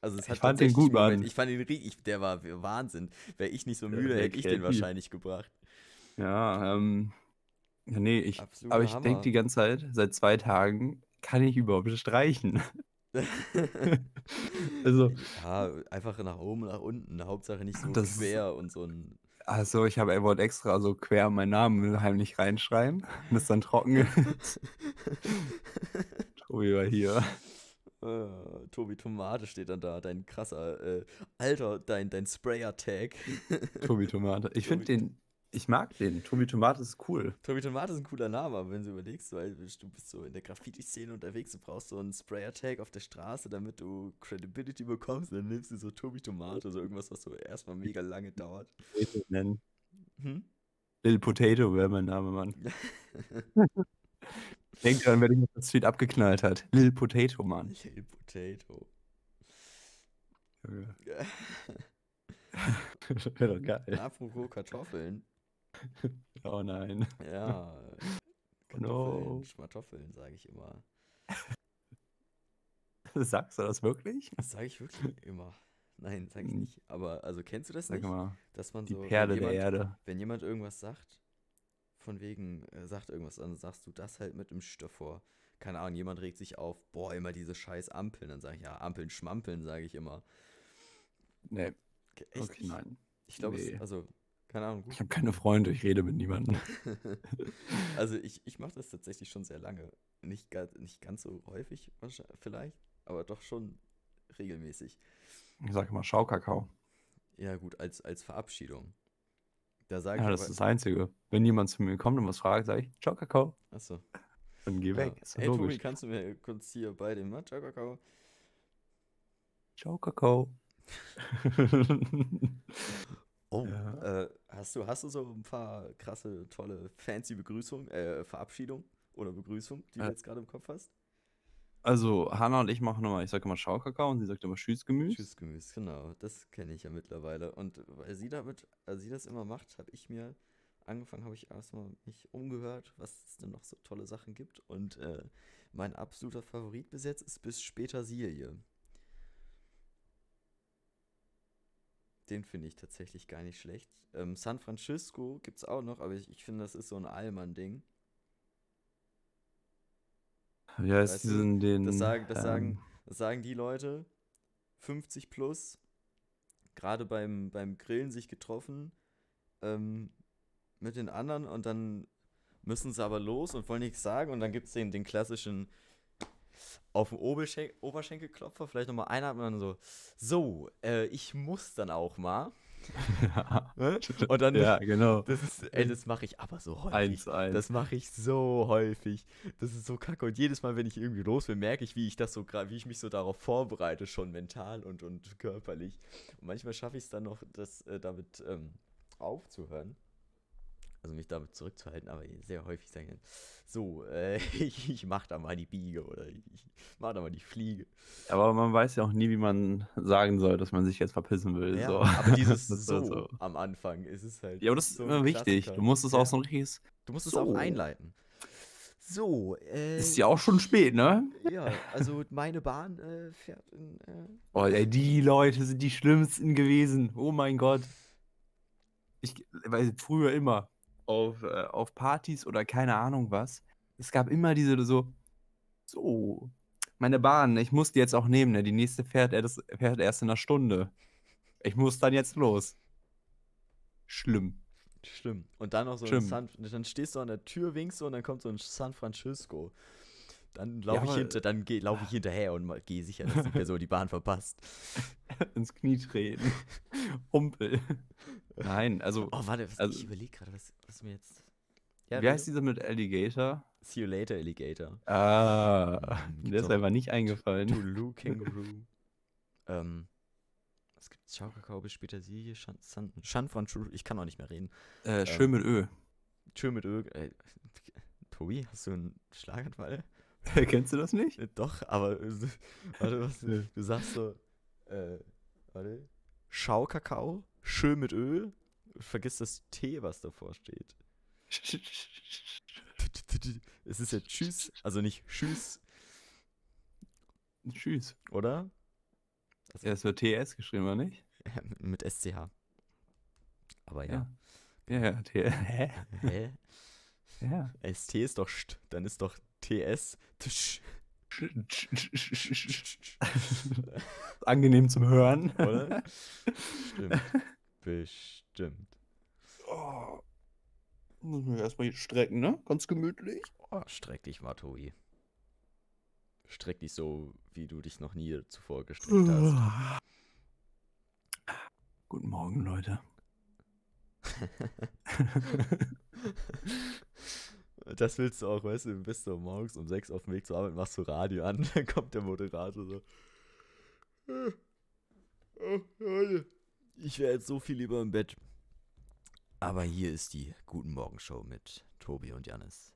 also es Ich hat fand den gut, Mann. Ich fand ihn richtig, der war Wahnsinn. Wäre ich nicht so Ja, müde, sehr hätte ich den wahrscheinlich gebracht. Ja, ähm. Ja, nee, ich. Aber ich denke die ganze Zeit, seit zwei Tagen kann ich überhaupt streichen. Also- Ja, einfach nach oben, nach unten. Hauptsache nicht so Das ist- quer und so ein. Also, ich habe wollte extra so quer meinen Namen heimlich reinschreiben. Und ist dann trocken. Tobi war hier. Äh, Tobi Tomate steht dann da, dein krasser, äh, Alter, dein, dein Sprayer-Tag. Tobi Tomate. Ich finde den, ich mag den. Tobi Tomate ist cool. Tobi Tomate ist ein cooler Name, aber wenn du überlegst, weil du bist so in der Graffiti-Szene unterwegs, du brauchst so einen Sprayer-Tag auf der Straße, damit du Credibility bekommst, dann nimmst du so Tobi Tomate, so irgendwas, was so erstmal mega lange dauert. Nennen. Hm? Lil Potato wäre mein Name, Mann. Denk dran, wer dich auf das Tweet abgeknallt hat. Lil Potato, Mann. Lil Potato. wäre doch geil. Apropos Kartoffeln. Oh nein. Ja. Kartoffeln, No. Schmartoffeln, sage ich immer. Sagst du das wirklich? Das sage ich wirklich immer. Nein, sage ich Hm. nicht. Aber also kennst du das Sag nicht? mal, Dass man die so, wenn Perle der jemand, Erde. wenn jemand irgendwas sagt, von wegen, äh, sagt irgendwas, dann sagst du das halt mit dem Sch davor. Keine Ahnung, jemand regt sich auf, boah, immer diese scheiß Ampeln. Dann sage ich, ja, Ampeln, Schmampeln, sage ich immer. Nee, Echt? okay, nein. Ich glaube, Nee. also, keine Ahnung, gut. Ich habe keine Freunde, ich rede mit niemandem. also ich, ich mache das tatsächlich schon sehr lange. Nicht, nicht ganz so häufig vielleicht, aber doch schon regelmäßig. Ich sage immer Schaukakao. Ja gut, als, als Verabschiedung. Da sage Ja, ich das aber, ist das Einzige. Wenn jemand zu mir kommt und was fragt, sage ich Schaukakao. achso. Dann geh Ja. weg. Ist Hey Tobi, logisch. kannst du mir kurz hier bei dem Matcha Kakao? Oh, Ja. äh, hast du, hast du so ein paar krasse, tolle, fancy Begrüßungen, äh, Verabschiedung oder Begrüßung, die du Äh. jetzt gerade im Kopf hast? Also, Hanna und ich machen immer, ich sage immer Schaukakao und sie sagt immer Tschüss Gemüse. Tschüss Gemüse, genau, das kenne ich ja mittlerweile. Und weil sie damit, als sie das immer macht, habe ich mir angefangen, habe ich erstmal mich umgehört, was es denn noch so tolle Sachen gibt. Und äh, mein absoluter Favorit bis jetzt ist bis später siehe Den finde ich tatsächlich gar nicht schlecht. Ähm, San Francisco gibt es auch noch, aber ich, ich finde, das ist so ein Allmann-Ding. Ja, du, diesen, den. Das sagen, das ähm, sagen, das sagen die Leute, 50 plus, gerade beim, beim Grillen sich getroffen ähm, mit den anderen und dann müssen sie aber los und wollen nichts sagen und dann gibt es den, den klassischen auf den Oberschen Oberschenkelklopfer, vielleicht nochmal einatmen und dann so, so, äh, ich muss dann auch mal. Ne? Und dann, ja, genau. das ist, ey, das mache ich aber so häufig. Eins, eins. Das mache ich so häufig. Das ist so kacke. Und jedes Mal, wenn ich irgendwie los bin, merke ich, wie ich das so gerade, wie ich mich so darauf vorbereite, schon mental und, und körperlich. Und manchmal schaffe ich es dann noch, das äh, damit ähm, aufzuhören. Also mich damit zurückzuhalten, aber sehr häufig sagen so, äh, ich, ich mach da mal die Biege oder ich, ich mach da mal die Fliege. Aber man weiß ja auch nie, wie man sagen soll, dass man sich jetzt verpissen will. Ja, so. aber dieses so, halt so. am Anfang ist es halt. Ja, aber das ist so immer wichtig. Du musst es Ja. auch so ein richtiges. Du musst es auch einleiten. So, äh. Ist ja auch schon spät, ne? Ja, also meine Bahn äh, fährt in. Äh, Oh, ey, die Leute sind die schlimmsten gewesen. Oh mein Gott. Ich weiß früher immer auf, äh, auf Partys oder keine Ahnung was. Es gab immer diese so, so, meine Bahn, ich muss die jetzt auch nehmen, ne? Die nächste fährt erst, fährt erst in einer Stunde. Ich muss dann jetzt los. Schlimm. schlimm. Und dann noch so ein Schlimm. San, dann stehst du an der Tür, winkst du und dann kommt so ein San Francisco. Dann laufe ich, aber- hinter, dann geh- lauf ich hinterher und gehe sicher, dass die Person die Bahn verpasst. Ins Knie treten. Humpel. Nein, also, Oh, warte, was, Also- ich überlege gerade, was, was mir jetzt. Ja, wie heißt dieser mit Alligator? See you later, Alligator. Ah, Mhm, der ist einfach nicht eingefallen. Tulu Känguru. ähm, was gibt's? Schaukakao bis später San, San, San Francisco. Ich kann auch nicht mehr reden. Äh, schön mit Ö. Tschö mit Öl. Äh, Tobi, hast du einen Schlaganfall? Kennst du das nicht? Äh, Doch, aber äh, warte, was, du sagst so, äh, warte, Schaukakao, schön mit Öl, vergiss das T, was davor steht. Es ist ja Tschüss, also nicht Tschüss, Tschüss. oder? Ja, es wird TS geschrieben, oder nicht? Mit SCH. Aber ja. Ja, ja, T. Hä? Hä? Ja. ST ist doch St, dann ist doch TS. Tsch, Angenehm zum Hören. oder? Stimmt. Bestimmt. Oh. Muss mich erstmal hier strecken, ne? Ganz gemütlich. Oh, streck dich mal, Tobi. Streck dich so, wie du dich noch nie zuvor gestreckt hast. Guten Morgen, Leute. Das willst du auch, weißt du, bist du morgens um sechs auf dem Weg zur Arbeit, machst du Radio an, dann kommt der Moderator so. "Äh, oh, Leute, Ich wäre jetzt so viel lieber im Bett. Aber hier ist die Guten Morgen Show mit Tobi und Janis.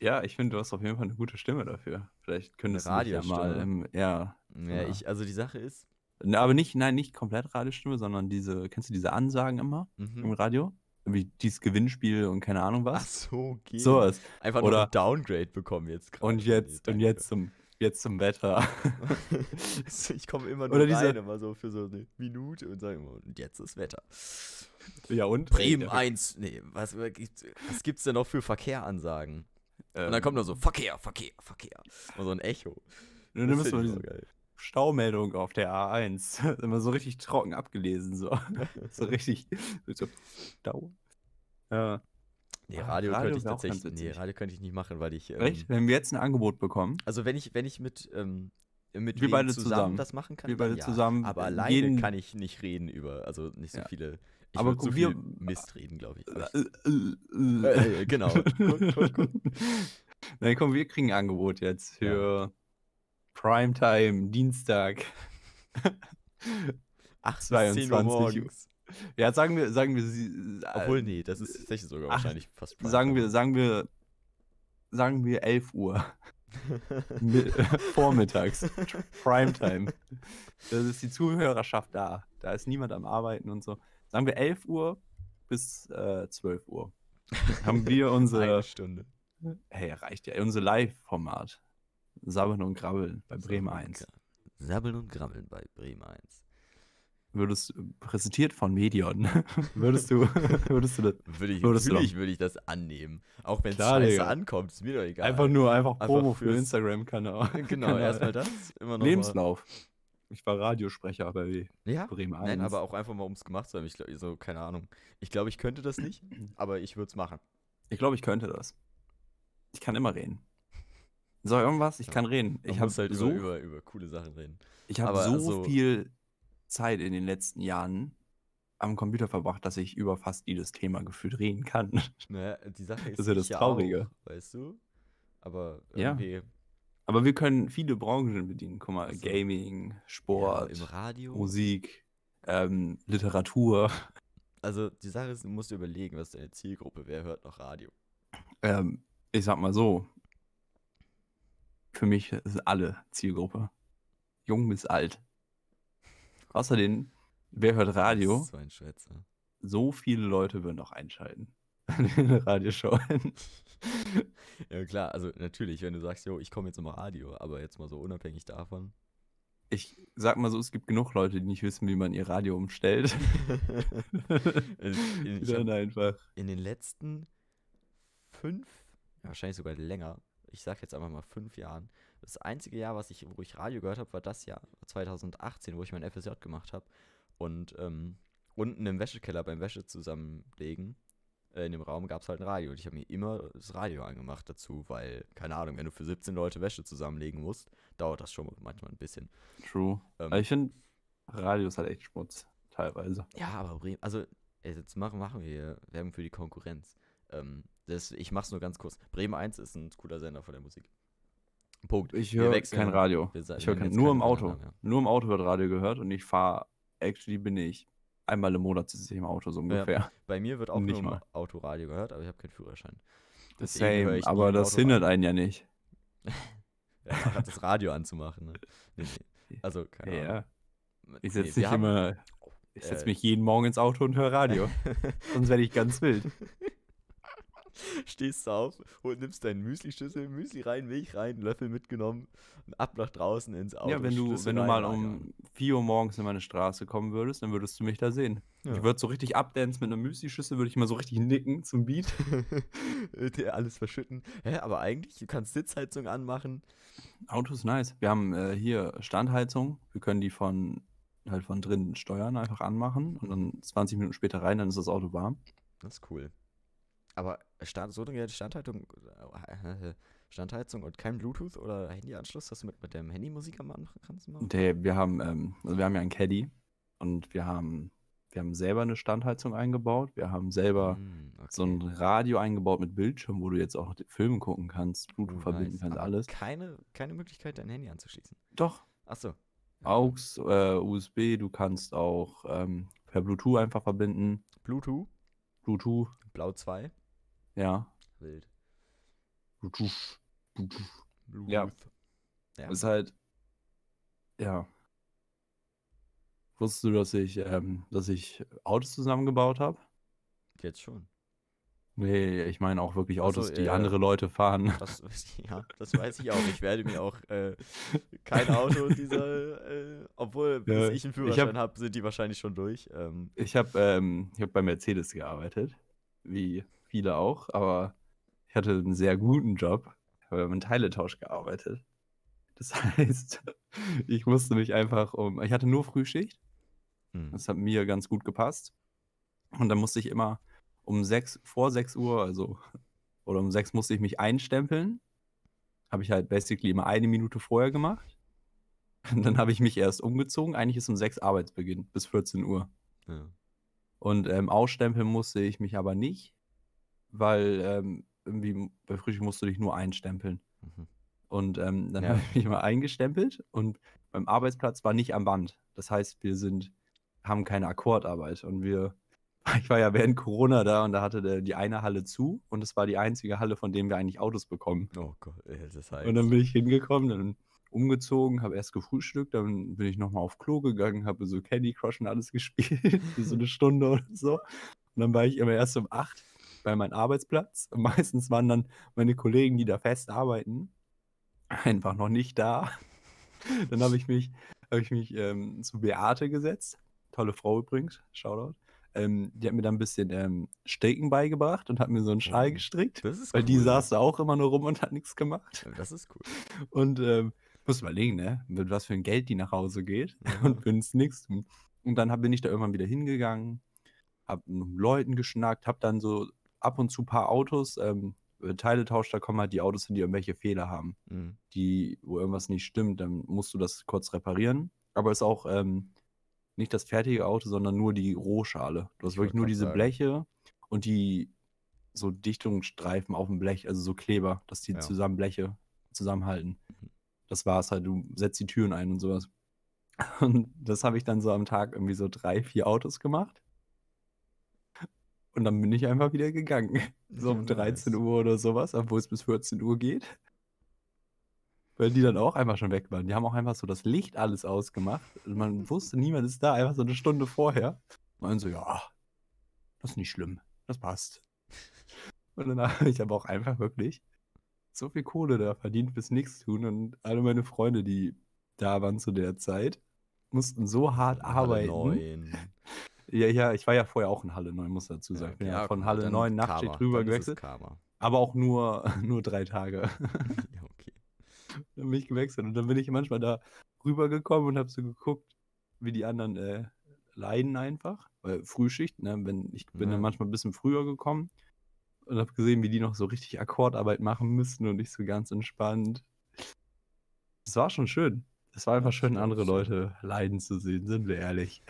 Ja, ich finde, du hast auf jeden Fall eine gute Stimme dafür. Vielleicht könntest du ja mal im, ja. Ja, Ja. ich, also die Sache ist, Na, Aber nicht, nein, nicht komplett Radiostimme, sondern diese, kennst du diese Ansagen immer im mhm. Radio? Wie dieses Gewinnspiel und keine Ahnung ach was. so, geht. So was. Einfach nur oder- ein Downgrade bekommen jetzt gerade. Und jetzt, Nee, und jetzt zum, jetzt zum Wetter. ich komme immer nur Oder diese- rein, immer so für so eine Minute und sage immer, und jetzt ist Wetter. ja, und? Bremen Ey, 1, nee, was, was gibt's- gibt's denn noch für Verkehransagen? Und ähm, dann kommt nur so Verkehr, Verkehr, Verkehr. Und so ein Echo. Dann nimmst du diese geil. Staumeldung auf der A1. Immer so richtig trocken abgelesen. So, so richtig. So, Stau. Ja. Nee, Ah, Radio, Radio könnte ich tatsächlich, nee. Radio könnte ich nicht machen, weil ich, ähm, Echt? Wenn wir jetzt ein Angebot bekommen, also wenn ich, wenn ich mit, ähm, mit Wir beide zusammen, zusammen. das machen kann, Wir dann beide ja. zusammen, aber alleine jeden- kann ich nicht reden über, also nicht so Ja. viele, ich Aber so guck, viel wir- Mist reden, glaube ich. Äh, genau. Gut, gut, gut. Nein, komm, wir kriegen ein Angebot jetzt für Primetime, Dienstag. 8 bis 10 Uhr 22 Uhr. morgens. Ja, sagen wir, sagen wir, sie, äh, Obwohl, nee, das ist tatsächlich sogar ach, wahrscheinlich fast sagen wir, sagen wir, sagen wir 11 Uhr. Mi- Vormittags. Primetime. Da ist die Zuhörerschaft da. Da ist niemand am Arbeiten und so. Sagen wir 11 Uhr bis äh, 12 Uhr. Haben wir unsere, Eine Stunde. hey, reicht ja, unser Live-Format. Sabbeln und Grabbeln bei Bremen 1. Sabbeln und Grammeln bei Bremen 1. Würdest, präsentiert von Medion. würdest du, würdest du das Würde ich, Würdest du natürlich würde ich das annehmen. Auch wenn es scheiße Digga. ankommt, ist mir doch egal. einfach nur einfach Einfach Promo für Instagram-Kanal. Genau, Kanal. erstmal das. Immer noch Lebenslauf. Ich war Radiosprecher bei Mal. Ja, Bremen 1. nein, aber auch einfach mal, um es gemacht zu haben. Ich glaube, so, keine Ahnung. Ich glaube, ich könnte das nicht, aber ich würde es machen. Ich glaube, ich könnte das. Ich kann immer reden. Sag irgendwas, ich Ja. kann reden. Ich habe halt so, über, über, über coole Sachen reden. ich hab aber so also- viel Zeit in den letzten Jahren am Computer verbracht, dass ich über fast jedes Thema gefühlt reden kann. Naja, die Sache ist, Das ist ja das Traurige. Auch, weißt du? Aber Ja. irgendwie Aber wir können viele Branchen bedienen. Guck mal, Also, Gaming, ja, Sport, im Radio. Musik, ähm, Literatur. Also die Sache ist, du musst dir überlegen, was ist deine Zielgruppe, wer hört noch Radio? Ähm, ich sag mal so, für mich ist alle Zielgruppe. Jung bis alt. Außerdem, wer hört Radio? So ein Schwätzer. So viele Leute würden auch einschalten. Eine Radioshow. Ja klar, also natürlich, wenn du sagst, jo, ich komme jetzt immer Radio, aber jetzt mal so unabhängig davon. Ich sag mal so, es gibt genug Leute, die nicht wissen, wie man ihr Radio umstellt. in, in, Dann hab, einfach. in den letzten fünf, wahrscheinlich sogar länger, ich sag jetzt einfach mal fünf Jahren, das einzige Jahr, was ich, wo ich Radio gehört habe, war das Jahr, 2018, wo ich mein FSJ gemacht habe. Und ähm, unten im Wäschekeller beim Wäsche zusammenlegen, äh, in dem Raum gab es halt ein Radio. Und ich habe mir immer das Radio angemacht dazu, weil, keine Ahnung, wenn du für 17 Leute Wäsche zusammenlegen musst, dauert das schon manchmal ein bisschen. True. Ähm, ich finde, Radio ist halt echt Schmutz. Teilweise. Ja, aber Bremen, also jetzt machen, machen wir hier Werbung für die Konkurrenz. Ähm, das, ich mach's nur ganz kurz. Bremen 1 ist ein cooler Sender von der Musik. Punkt. Ich höre kein Radio. Ich höre kein, nur im Auto. Namen, ja. Nur im Auto wird Radio gehört und ich fahre, actually bin ich einmal im Monat sitze ich im Auto so ungefähr. Bei mir wird auch Nicht nur im mal. Autoradio gehört, aber ich habe keinen Führerschein. Höre Same, aber das hindert einen ja nicht. Ja, das Radio anzumachen. Ne? Nee, nee. Also, keine Ja, Ahnung. ich Nee, setze wir mich haben- immer, ich setze äh, mich jeden Morgen ins Auto und höre Radio. Sonst werde ich ganz wild. Stehst du auf und nimmst deinen Müsli-Schlüssel, Müsli rein, Milch rein, Löffel mitgenommen und ab nach draußen ins Auto. ja, wenn du, Schlüssel wenn du mal um 4 Uhr morgens in meine Straße kommen würdest, dann würdest du mich da sehen. Ja. Ich würde so richtig abdancen mit einer Müsli-Schüssel, würde ich mal so richtig nicken zum Beat. alles verschütten. Hä, aber eigentlich, du kannst Sitzheizung anmachen. Auto ist nice. Wir haben äh, hier Standheizung. Wir können die von halt von drinnen steuern, einfach anmachen und dann 20 Minuten später rein, dann ist das Auto warm. Das ist cool. Aber Stand, so eine Standheizung, äh, Standheizung und kein Bluetooth oder Handyanschluss, dass du mit, mit dem Handy Musik machen kannst? Immer? Und der, wir haben, ähm, also wir haben ja einen Caddy und wir haben, wir haben selber eine Standheizung eingebaut. Wir haben selber Mm, okay. so ein Radio eingebaut mit Bildschirm, wo du jetzt auch Filme gucken kannst, Bluetooth Oh, verbinden nice. kannst, Aber alles. Keine, keine Möglichkeit, dein Handy anzuschließen. Doch, Achso. AUX, äh, USB, du kannst auch ähm, per Bluetooth einfach verbinden. Bluetooth, Bluetooth, Blau 2. ja. Wild. Bluetooth. Bluetooth. Bluetooth. Ja. ja. Ist halt, ja. Wusstest du, dass ich, ähm, dass ich Autos zusammengebaut habe? Jetzt schon. Nee, ich meine auch wirklich Autos, die ja. andere Leute fahren. Das, ja, das weiß ich auch. Ich werde mir auch äh, kein Auto dieser, äh, obwohl bis Ja, ich einen Führerschein hab- habe, sind die wahrscheinlich schon durch. Ähm, Ich habe ähm, ich hab bei Mercedes gearbeitet, wie viele auch, aber ich hatte einen sehr guten Job. Ich habe im Teiletausch gearbeitet. Das heißt, ich musste mich einfach um. Ich hatte nur Frühschicht. hm. Das hat mir ganz gut gepasst. Und dann musste ich immer um sechs, vor 6 Uhr, also, oder um 6 musste ich mich einstempeln. Habe ich halt basically immer eine Minute vorher gemacht. Und dann habe ich mich erst umgezogen. Eigentlich ist um 6 Arbeitsbeginn bis 14 Uhr. ja. Und ähm, ausstempeln musste ich mich aber nicht, weil ähm, irgendwie bei Frühstück musst du dich nur einstempeln. Mhm. Und ähm, dann Ja. habe ich mich mal eingestempelt und beim Arbeitsplatz war nicht am Band. Das heißt, wir sind haben keine Akkordarbeit. Und wir, ich war ja während Corona da und da hatte der, die eine Halle zu und es war die einzige Halle, von dem wir eigentlich Autos bekommen. Oh Gott, das heißt. Und dann bin ich hingekommen, dann umgezogen, habe erst gefrühstückt, dann bin ich nochmal auf Klo gegangen, habe so Candy Crush und alles gespielt, so eine Stunde oder so. Und dann war ich immer erst um 8 bei meinem Arbeitsplatz. Meistens waren dann meine Kollegen, die da fest arbeiten, einfach noch nicht da. Dann habe ich mich, hab ich mich ähm, zu Beate gesetzt. Tolle Frau übrigens, Shoutout. Ähm, die hat mir dann ein bisschen ähm, Stecken beigebracht und hat mir so einen Schal Oh, gestrickt. das ist Weil die cool. saß da auch immer nur rum und hat nichts gemacht. Ja, Das ist cool. Und ähm, muss überlegen, ne? Mit was für ein Geld die nach Hause geht Ja. und für uns nichts tun. Und dann hab, bin ich da irgendwann wieder hingegangen, hab mit Leuten geschnackt, hab dann so ab und zu ein paar Autos, ähm, äh, Teile tauscht, da kommen halt die Autos hin, die irgendwelche Fehler haben, Mhm. die, wo irgendwas nicht stimmt, dann musst du das kurz reparieren. Aber es ist auch ähm, nicht das fertige Auto, sondern nur die Rohschale. Du hast Ich wirklich nur diese sagen. Bleche und die so Dichtungsstreifen auf dem Blech, also so Kleber, dass die Ja. zusammen Bleche zusammenhalten. Mhm. Das war's halt, du setzt die Türen ein und sowas. Und das habe ich dann so am Tag irgendwie so drei, vier Autos gemacht. Und dann bin ich einfach wieder gegangen. So um Ja, 13 nice. Uhr oder sowas, obwohl es bis 14 Uhr geht. Weil die dann auch einfach schon weg waren. Die haben auch einfach so das Licht alles ausgemacht. Und man wusste, niemand ist da, einfach so eine Stunde vorher. Und dann so, ja, das ist nicht schlimm. Das passt. Und dann habe ich aber auch einfach wirklich so viel Kohle da verdient bis nichts tun. Und alle meine Freunde, die da waren zu der Zeit, mussten so hart arbeiten. 9. Ja, ja, ich war ja vorher auch in Halle 9, muss dazu sagen. Ja, ich ja von Halle dann 9 Nachtschicht rüber es gewechselt. Aber auch nur, nur drei Tage. ja, okay. Dann bin ich gewechselt und dann bin ich manchmal da rübergekommen und habe so geguckt, wie die anderen äh, leiden einfach. Weil Frühschicht, ne? Wenn, ich bin Ja. dann manchmal ein bisschen früher gekommen und habe gesehen, wie die noch so richtig Akkordarbeit machen müssen und nicht so ganz entspannt. Das war schon schön. Es war einfach schön, andere ich. Leute leiden zu sehen, sind wir ehrlich.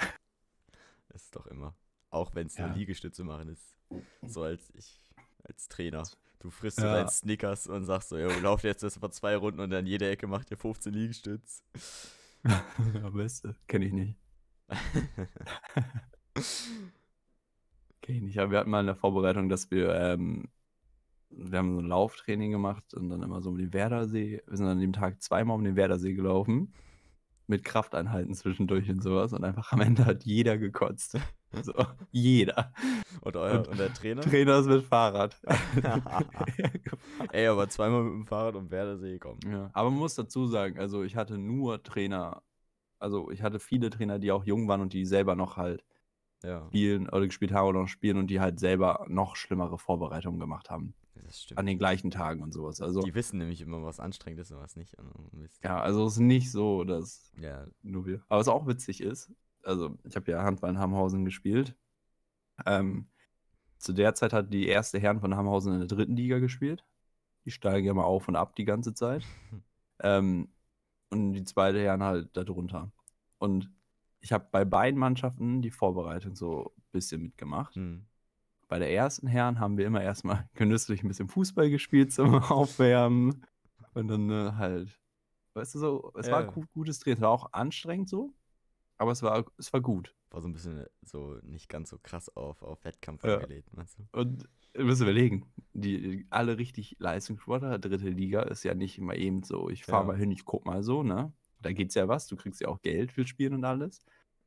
Das ist doch immer. Auch wenn es nur Ja. Liegestütze machen ist. So als ich, als Trainer. Du frisst so Ja. deinen Snickers und sagst so, jo, lauf jetzt erstmal zwei Runden und dann jede Ecke macht dir 15 Liegestütz. ja, beste. Kenne ich nicht. Kenn ich nicht. Aber wir hatten mal in der Vorbereitung, dass wir, ähm, wir haben so ein Lauftraining gemacht und dann immer so um den Werdersee. Wir sind an dem Tag zweimal um den Werdersee gelaufen. Mit Krafteinheiten zwischendurch und sowas. Und einfach am Ende hat jeder gekotzt. So, jeder. Und, euer, Und und der Trainer? Trainer ist mit Fahrrad. Ey, aber zweimal mit dem Fahrrad um Werdersee gekommen. Ja, aber man muss dazu sagen, also ich hatte nur Trainer, also ich hatte viele Trainer, die auch jung waren und die selber noch halt Ja, spielen oder gespielt haben oder noch spielen und die halt selber noch schlimmere Vorbereitungen gemacht haben. Das stimmt. An den gleichen Tagen und sowas. Also, Die wissen nämlich immer, was anstrengend ist und was nicht. Also, ja, also es ist nicht so, dass ja, nur wir. Aber was auch witzig ist, also ich habe ja Handball in Hamhausen gespielt. Ähm, zu der Zeit hat die erste Herren von Hamhausen in der dritten Liga gespielt. Die steigen ja mal auf und ab die ganze Zeit. Ähm, und die zweite Herren halt darunter. Und ich habe bei beiden Mannschaften die Vorbereitung so ein bisschen mitgemacht. Hm. Bei der ersten Herren haben wir immer erstmal genüsslich ein bisschen Fußball gespielt zum Aufwärmen. Und dann äh, halt, weißt du so, es war Ja. gu gutes Training. Es war auch anstrengend so, aber es war, es war gut. War so ein bisschen so nicht ganz so krass auf, auf Wettkampf Ja. angelegt, meinst du? Und ihr müsst überlegen, die, alle richtig Leistungssportler, dritte Liga ist ja nicht immer eben so, ich fahre Ja. mal hin, ich guck mal so, ne? Da geht's ja was, du kriegst ja auch Geld fürs Spielen und alles.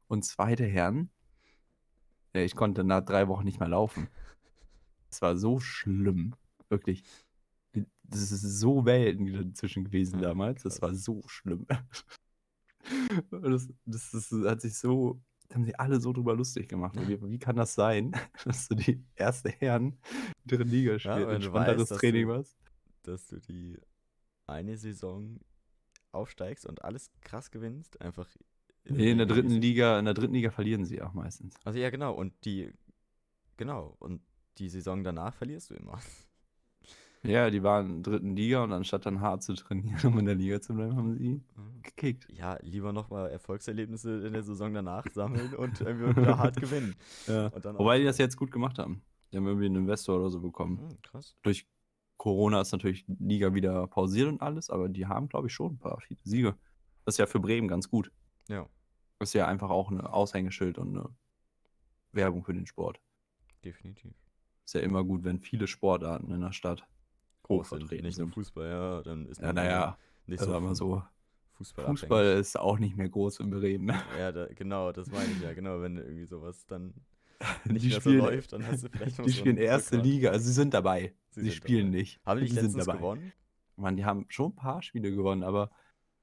Und zweite Herren, ich konnte nach drei Wochen nicht mehr laufen. Es war so schlimm, wirklich. Das ist so Welten dazwischen gewesen Ja, damals, das war so schlimm. Das, das, das hat sich so, da haben sie alle so drüber lustig gemacht. Wie, wie kann das sein, dass du die erste Herren dritte Liga spielst, entspannteres weißt, dass Training was? Dass du die eine Saison aufsteigst und alles krass gewinnst, einfach. Nee, in der dritten. Liga, in der dritten Liga verlieren sie auch meistens. Also ja, genau. Und die, genau. Und die Saison danach verlierst du immer. Ja, die waren in der dritten Liga und anstatt dann hart zu trainieren, um in der Liga zu bleiben, haben sie gekickt. Ja, lieber nochmal Erfolgserlebnisse in der Saison danach sammeln und irgendwie wieder hart gewinnen. Ja. Wobei die das jetzt gut gemacht haben. Die haben irgendwie einen Investor oder so bekommen. Hm, krass. Durch Corona ist natürlich die Liga wieder pausiert und alles, aber die haben, glaube ich, schon ein paar viele Siege. Das ist ja für Bremen ganz gut. Ja. Ist ja einfach auch ein Aushängeschild und eine Werbung für den Sport. Definitiv. Ist ja immer gut, wenn viele Sportarten in der Stadt Groß sind, vertreten nicht nur. Fußball, ja, dann ist Ja, man naja, nicht also so so. Fußball, Fußball ist auch nicht mehr groß in Bremen. Ja, da, genau, das meine ich ja, genau, wenn irgendwie sowas dann Die nicht mehr spielen, so läuft, dann hast du vielleicht noch die so spielen erste Rückgrat. Liga, also sie sind dabei. Sie Sie, sind spielen dabei. nicht. Haben die nicht sind letztens dabei. gewonnen? Mann, die haben schon ein paar Spiele gewonnen, aber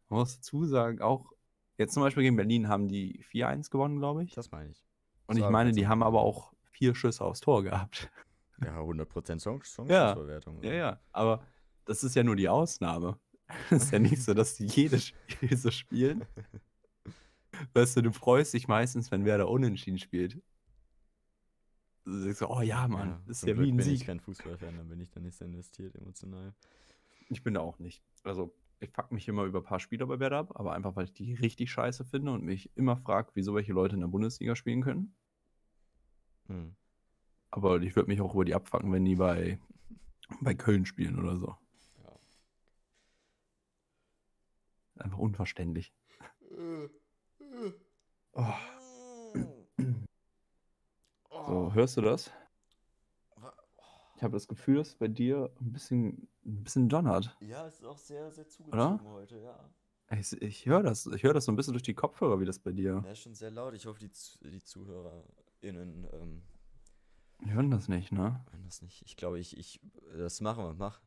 man muss dazu sagen, auch jetzt zum Beispiel gegen Berlin haben die 4-1 gewonnen, glaube ich. Das meine ich. Und ich meine, die haben aber auch vier Schüsse aufs Tor gehabt. Ja, 100% Chance, Chance Ja. Ja, ja, aber das ist ja nur die Ausnahme. Es ist ja nicht so, dass die jedes Spiel so spielen. Weißt du, du freust dich meistens, wenn Werder unentschieden spielt. Du sagst so, oh ja, Mann, Ja, das ist ja Glück wie ein bin ich Sieg. kein Fußballfan, dann bin ich da nicht so investiert emotional. Ich bin da auch nicht. Also, ich fuck mich immer über ein paar Spieler bei Werder ab, aber einfach, weil ich die richtig scheiße finde und mich immer frage, wieso welche Leute in der Bundesliga spielen können. Hm. Aber ich würde mich auch über die abfacken, wenn die bei, bei Köln spielen oder so. Ja. Einfach unverständlich. Oh, so, hörst du das? Ich habe das Gefühl, dass es bei dir ein bisschen, ein bisschen donnert. Ja, es ist auch sehr, sehr zugezogen heute, ja. Ich, ich höre das. Ich höre das so ein bisschen durch die Kopfhörer, wie das bei dir. Ja, ist schon sehr laut. Ich hoffe, die, die ZuhörerInnen ähm, hören das nicht, ne? hören das nicht. Ich glaube, ich, ich, das machen wir. Mach.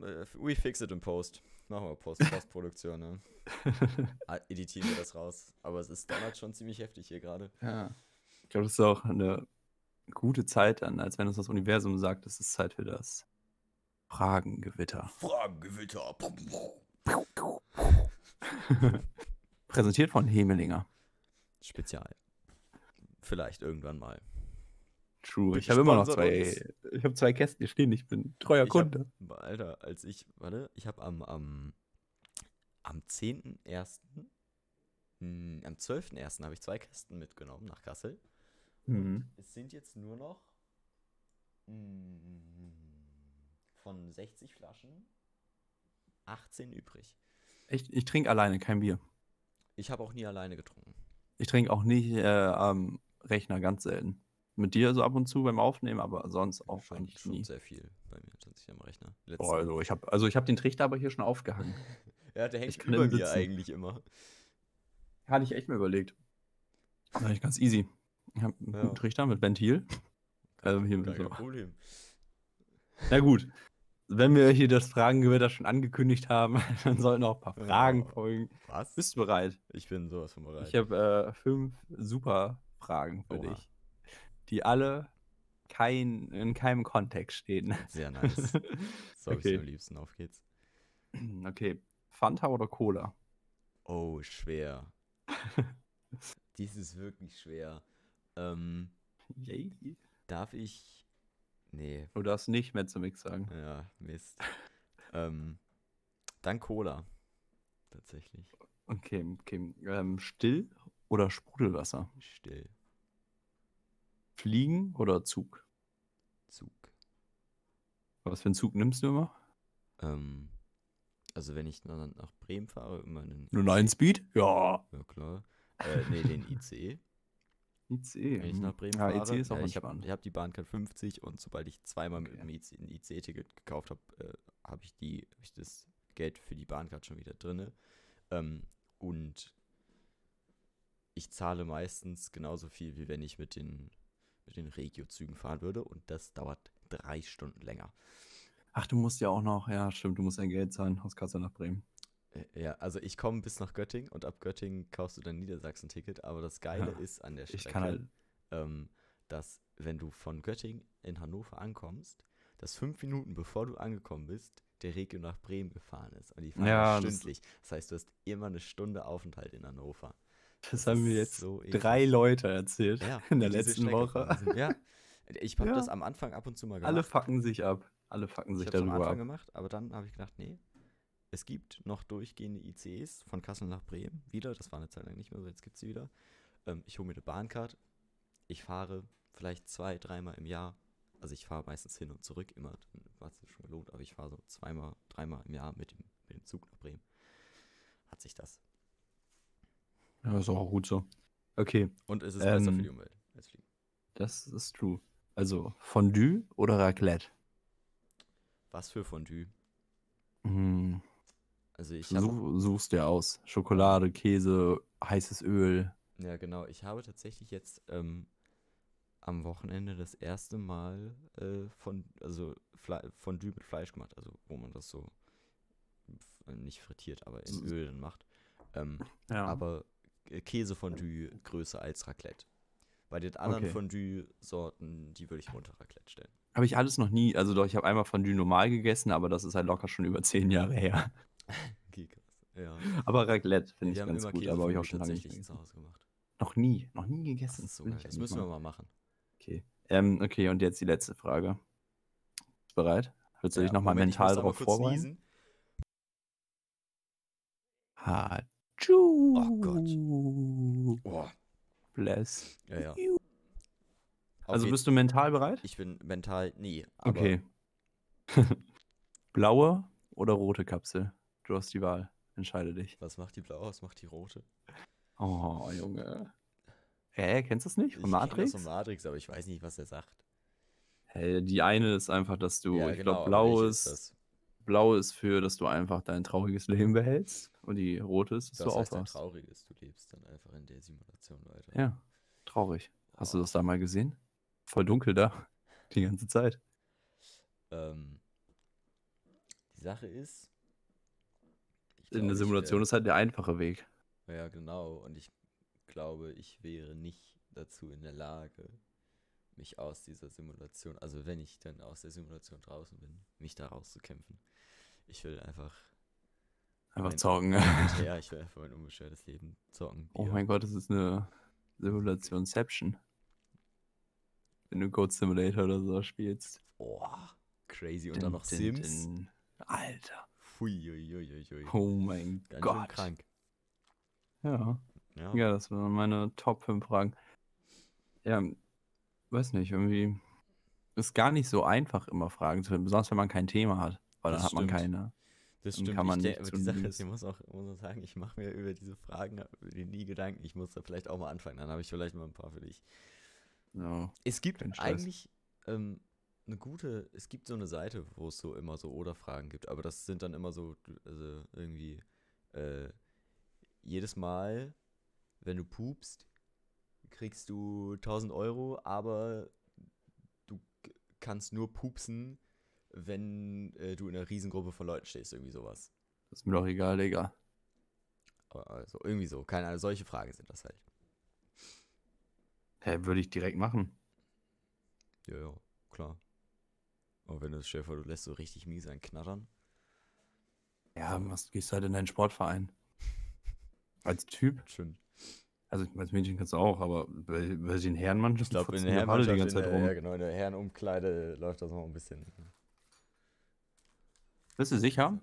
Äh, We fix it in Post. Machen wir Post, Postproduktion, ne? Ah, Editieren wir das raus. Aber es ist damals schon ziemlich heftig hier gerade. Ja. Ich glaube, das ist auch eine gute Zeit dann, als wenn uns das Universum sagt, es ist Zeit für das Fragengewitter. Fragengewitter. Präsentiert von Hemelinger. Spezial. Vielleicht irgendwann mal. True. Ich habe immer noch zwei. Ich habe zwei Kästen hier stehen. Ich bin treuer Ich hab- Kunde. Alter, als ich, warte, ich habe am, am, am 10.01., hm, am 12.01. habe ich zwei Kästen mitgenommen nach Kassel. Mhm. Es sind jetzt nur noch hm, von 60 Flaschen 18 übrig. Ich, ich trinke alleine kein Bier. Ich habe auch nie alleine getrunken. Ich trinke auch nicht äh, am Rechner ganz selten. Mit dir so ab und zu beim Aufnehmen, aber sonst auch schon, eigentlich schon nie. sehr viel bei mir tatsächlich am Rechner. Letzten- Boah, also ich habe also ich hab den Trichter aber hier schon aufgehangen. ja, der hängt ich über mir Sitzen. eigentlich immer. Hatte ich echt mal überlegt. Das ist eigentlich ganz easy. Ich habe einen Ja. guten Trichter mit Ventil. Also hier Gar so. kein Problem. Na gut. Wenn wir hier das Fragengewitter schon angekündigt haben, dann sollten auch ein paar Ja. Fragen folgen. Was? Bist du bereit? Ich bin sowas von bereit. Ich habe äh, fünf super Fragen für Oha. dich, die alle kein, in keinem Kontext stehen. Sehr nice. So Okay. am liebsten. Auf geht's. Okay. Fanta oder Cola? Oh, schwer. Dies ist wirklich schwer. Ähm, Yay. darf ich. Nee, Du darfst nicht mehr zum Mix sagen. ja, Mist. ähm, dann Cola. Tatsächlich. Okay, okay. Ähm, still oder Sprudelwasser? Still. Fliegen oder Zug? Zug. Was für einen Zug nimmst du immer? Ähm, also wenn ich nach Bremen fahre, immer einen. Nur 9 Speed? Ja. Ja, klar. Äh, nee, den ICE. ICE. Wenn ich hm. nach Bremen ja, fahre. ICE ist auch ja, ich habe hab die Bahncard 50 und sobald ich zweimal mit Okay. dem IC, ein IC-Ticket gekauft habe, äh, habe ich, die- hab ich das Geld für die Bahncard schon wieder drin. Ähm, und ich zahle meistens genauso viel, wie wenn ich mit den, mit den Regio-Zügen fahren würde. Und das dauert drei Stunden länger. Ach, du musst ja auch noch, ja, stimmt, du musst dein Geld zahlen aus Kassel nach Bremen. Äh, Ja, also ich komme bis nach Göttingen und ab Göttingen kaufst du dein Niedersachsen-Ticket. Aber das Geile Ja, ist an der Strecke, Ich halt. ähm, dass wenn du von Göttingen in Hannover ankommst, dass fünf Minuten bevor du angekommen bist, der Regio nach Bremen gefahren ist. Und die fahren Ja, ja, das- stündlich. Das, heißt, du hast immer eine Stunde Aufenthalt in Hannover. Das haben mir jetzt so drei eklig. Leute erzählt Ja, in der letzten Woche. Ja, ich habe Ja. das am Anfang ab und zu mal gemacht. Alle fucken sich ab. Alle fucken Ich sich habe es am darüber Anfang ab. gemacht, aber dann habe ich gedacht, nee, es gibt noch durchgehende ICEs von Kassel nach Bremen wieder. Das war eine Zeit lang nicht mehr so, jetzt gibt es sie wieder. Ähm, ich hole mir eine Bahncard. Ich fahre vielleicht zwei, dreimal im Jahr. Also ich fahre meistens hin und zurück immer. Dann war es schon gelohnt, aber ich fahre so zweimal, dreimal im Jahr mit dem, mit dem Zug nach Bremen. Hat sich das. Ja, ist auch gut so. Okay, Und es ist besser für die Ähm, Umwelt als Fliegen. das ist true. Also Fondue oder Raclette? Was für Fondue? Hm, Also ich such, suchst dir aus. Schokolade, Käse, heißes Öl. ja genau, ich habe tatsächlich jetzt ähm, am Wochenende das erste Mal äh, von, also Fle Fondue mit Fleisch gemacht, also wo man das so nicht frittiert, aber in Öl dann macht. Ähm, Ja. aber äh, Käsefondue größer als Raclette. Bei den anderen Okay. Fondue-Sorten, die würde ich unter Raclette stellen. Habe ich alles noch nie, also doch, ich habe einmal Fondue normal gegessen, aber das ist halt locker schon über zehn Jahre her. Ja. Aber Raclette finde ich haben ganz immer gut, aber habe ich auch schon lange nicht tatsächlich zu. Hause gemacht. Noch nie, noch nie Das gegessen. ist so Will geil. ich Das müssen wir mal. mal machen. Okay. Ähm, okay, und jetzt die letzte Frage. Bist du bereit? Willst du dich nochmal Moment, ich mental muss aber darauf kurz vorbereiten? niesen. Hatschu. Oh Gott. Oh, Bless. ja, ja. you. Auf Also jeden- bist du mental bereit? Ich bin mental nie. Aber Okay. Blaue oder rote Kapsel? Du hast die Wahl. Entscheide dich. Was macht die blaue, was macht die rote? Oh, Junge. Hä, kennst du das nicht? Ich Von kenn Matrix? Das von Matrix, aber ich weiß nicht, was er sagt. Hey, die eine ist einfach, dass du, ja, ich genau, glaube, blau ist, das? blau ist für, dass du einfach dein trauriges Leben behältst. Und die rote ist, dass Das du heißt ein aufwachst. trauriges. Du lebst dann einfach in der Simulation weiter. Ja, traurig. Hast du Oh. das da mal gesehen? Voll dunkel da. Die ganze Zeit. Ähm, die Sache ist. In der Simulation ist halt der einfache Weg. Ja, genau. Und ich glaube, ich wäre nicht dazu in der Lage, mich aus dieser Simulation, also wenn ich dann aus der Simulation draußen bin, mich da rauszukämpfen. Ich will einfach, Einfach zocken. ja, ich will einfach mein unbeschwertes Leben zocken. Oh mein Gott, das ist eine Simulationception. Wenn du Code Simulator oder so spielst. Oh, crazy. Und dann noch Din, din, Sims. din. Alter. Hui, Oh mein Ganz schön Gott. krank. Ja. Ja. ja, das waren meine Top 5 Fragen. Ja, weiß nicht, irgendwie ist gar nicht so einfach, immer Fragen zu finden, besonders wenn man kein Thema hat. Weil dann Das hat man stimmt. keine. Das stimmt. kann man ich nicht aber die Sache ist, ich muss auch, muss auch sagen, ich mache mir über diese Fragen über die nie Gedanken. Ich muss da vielleicht auch mal anfangen. Dann habe ich vielleicht mal ein paar für dich. Ja. Es gibt eigentlich ähm, eine gute, es gibt so eine Seite, wo es so immer so Oder-Fragen gibt, aber das sind dann immer so, also irgendwie, äh, jedes Mal, wenn du pupst, kriegst du 1000 Euro, aber du kannst nur pupsen, wenn äh, du in einer Riesengruppe von Leuten stehst, irgendwie sowas. Das ist mir doch egal, Digga. Also irgendwie so, keine Ahnung, solche Fragen sind das halt. Hä, würde ich direkt machen. Ja, ja, klar. Aber wenn du es Schäfer, du lässt so richtig mies einen knattern. Ja, was gehst du halt in deinen Sportverein. Als Typ. Schön. Also als Mädchen kannst du auch, aber bei, bei den Herrenmannschaften Ich glaube, in der alle die Herrenmannschaft, ganze Zeit rum. ja genau, in der Herrenumkleide läuft das noch ein bisschen. Bist du sicher?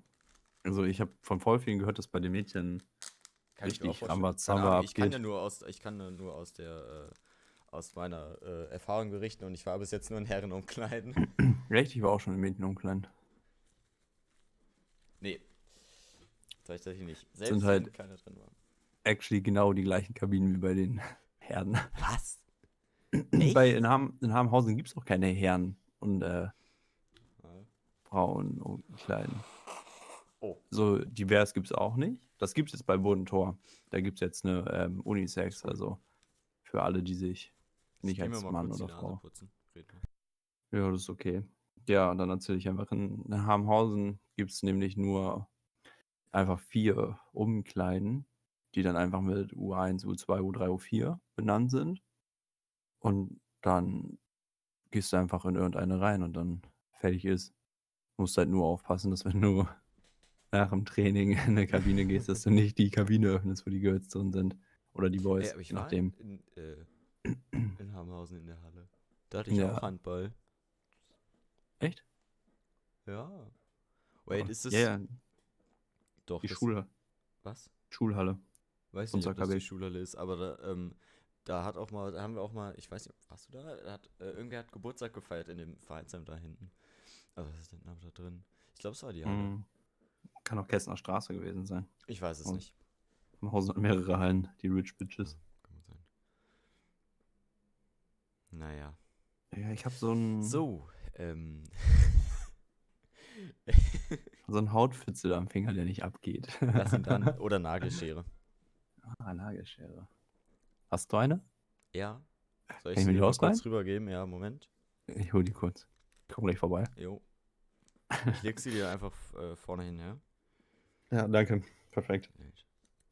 Also ich habe von voll vielen gehört, dass bei den Mädchen Kann Richtig. Rambazamba Ahnung, Ich kann abgeht. ja nur aus, ich kann ja nur aus der, äh, aus meiner äh, Erfahrung berichten und ich war bis jetzt nur in Herrenumkleiden. Recht, ich war auch schon in Mädchenumkleiden. nee. Tatsächlich nicht. Selbst Sind halt- keiner drin war. Actually genau die gleichen Kabinen wie bei den Herren. Was? Bei in, Ham, in Hamhausen gibt es auch keine Herren und äh. Frauen umkleiden. Oh. So divers gibt es auch nicht. Das gibt es jetzt bei Bodentor. Da gibt es jetzt eine ähm, Unisex, also für alle, die sich nicht Ich als Mann oder Frau. putzen. Ja, das ist okay. Ja, und dann erzähle ich einfach, in, Hamhausen gibt es nämlich nur einfach vier Umkleiden, die dann einfach mit U1, U2, U3, U4 benannt sind. Und dann gehst du einfach in irgendeine rein und dann fertig ist. Musst halt nur aufpassen, dass wenn du nach dem Training in eine Kabine gehst, dass du nicht die Kabine öffnest, wo die Girls drin sind. Oder die Boys, ich je war nachdem. in, äh, in Hamhausen in der Halle. Da hatte ich Ja. auch Handball. Echt? Ja. Wait, ist das. Ja, ja, Doch. die das, Schule, Was? Schulhalle. Weiß nicht, ob das die. Schulhalle ist, aber da, ähm, da hat auch mal, da haben wir auch mal, ich weiß nicht, warst du da? Da hat, äh, irgendwer hat Geburtstag gefeiert in dem Vereinsheim da hinten. Also was ist denn da drin? Ich glaube, es war die Halle. Mhm. Kann auch Kästner Straße gewesen sein. Ich weiß es Und- nicht. Hausen hat mehrere Hallen, die Rich Bitches. Kann gut sein. Naja. Ja, ich habe so ein So, ähm. so ein Hautfitzel am Finger, der nicht abgeht. Lass ihn dann. Oder Nagelschere. ah, Nagelschere. Hast du eine? Ja. Soll ich Kann ich mir sie die ausleihen? kurz rübergeben? Ja, Moment. Ich hol die kurz. Komm gleich vorbei. Jo. Ich leg sie dir einfach äh, vorne hin, ja? Ja, danke. Perfekt.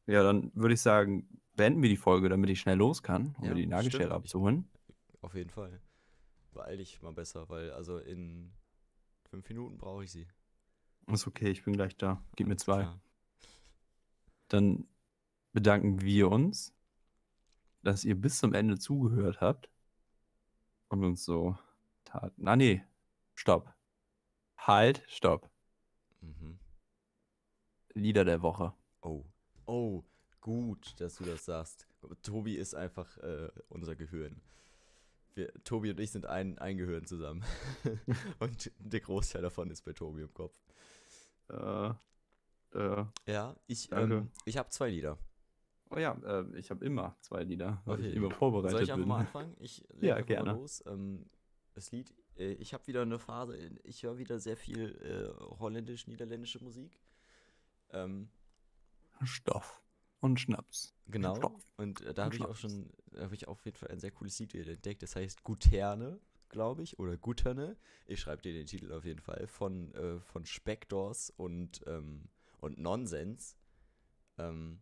Ja, dann würde ich sagen, beenden wir die Folge, damit ich schnell los kann, um Ja, die Nagelschere abzuholen. Auf jeden Fall. Beeil dich mal besser, weil also in fünf Minuten brauche ich sie. Ist okay, ich bin gleich da. Gib mir zwei. klar. Dann bedanken wir uns, dass ihr bis zum Ende zugehört habt und uns so taten. Ah, nee. Stopp. Halt, stopp. Mhm. Lieder der Woche. Oh. Oh, gut, dass du das sagst. Tobi ist einfach äh, unser Gehirn. Wir, Tobi und ich sind ein, ein Gehirn zusammen. und der Großteil davon ist bei Tobi im Kopf. Äh, äh, Ja, ich, ähm, ich habe zwei Lieder. oh ja, äh, ich habe immer zwei Lieder, weil Okay. ich immer vorbereitet Soll ich einfach bin. mal anfangen? Ich leg Ja, gerne. Mal los. Ähm, das Lied, äh, ich habe wieder eine Phase, ich höre wieder sehr viel äh, holländisch-niederländische Musik. Ähm, Stoff und Schnaps. genau. Stoff. Und äh, da habe ich auch schon, da habe ich auf jeden Fall ein sehr cooles Lied entdeckt. Das heißt Guterne, glaube ich, oder Gutterne. Ich schreibe dir den Titel auf jeden Fall. Von, äh, von Speckdors und, ähm, und Nonsens. Ähm,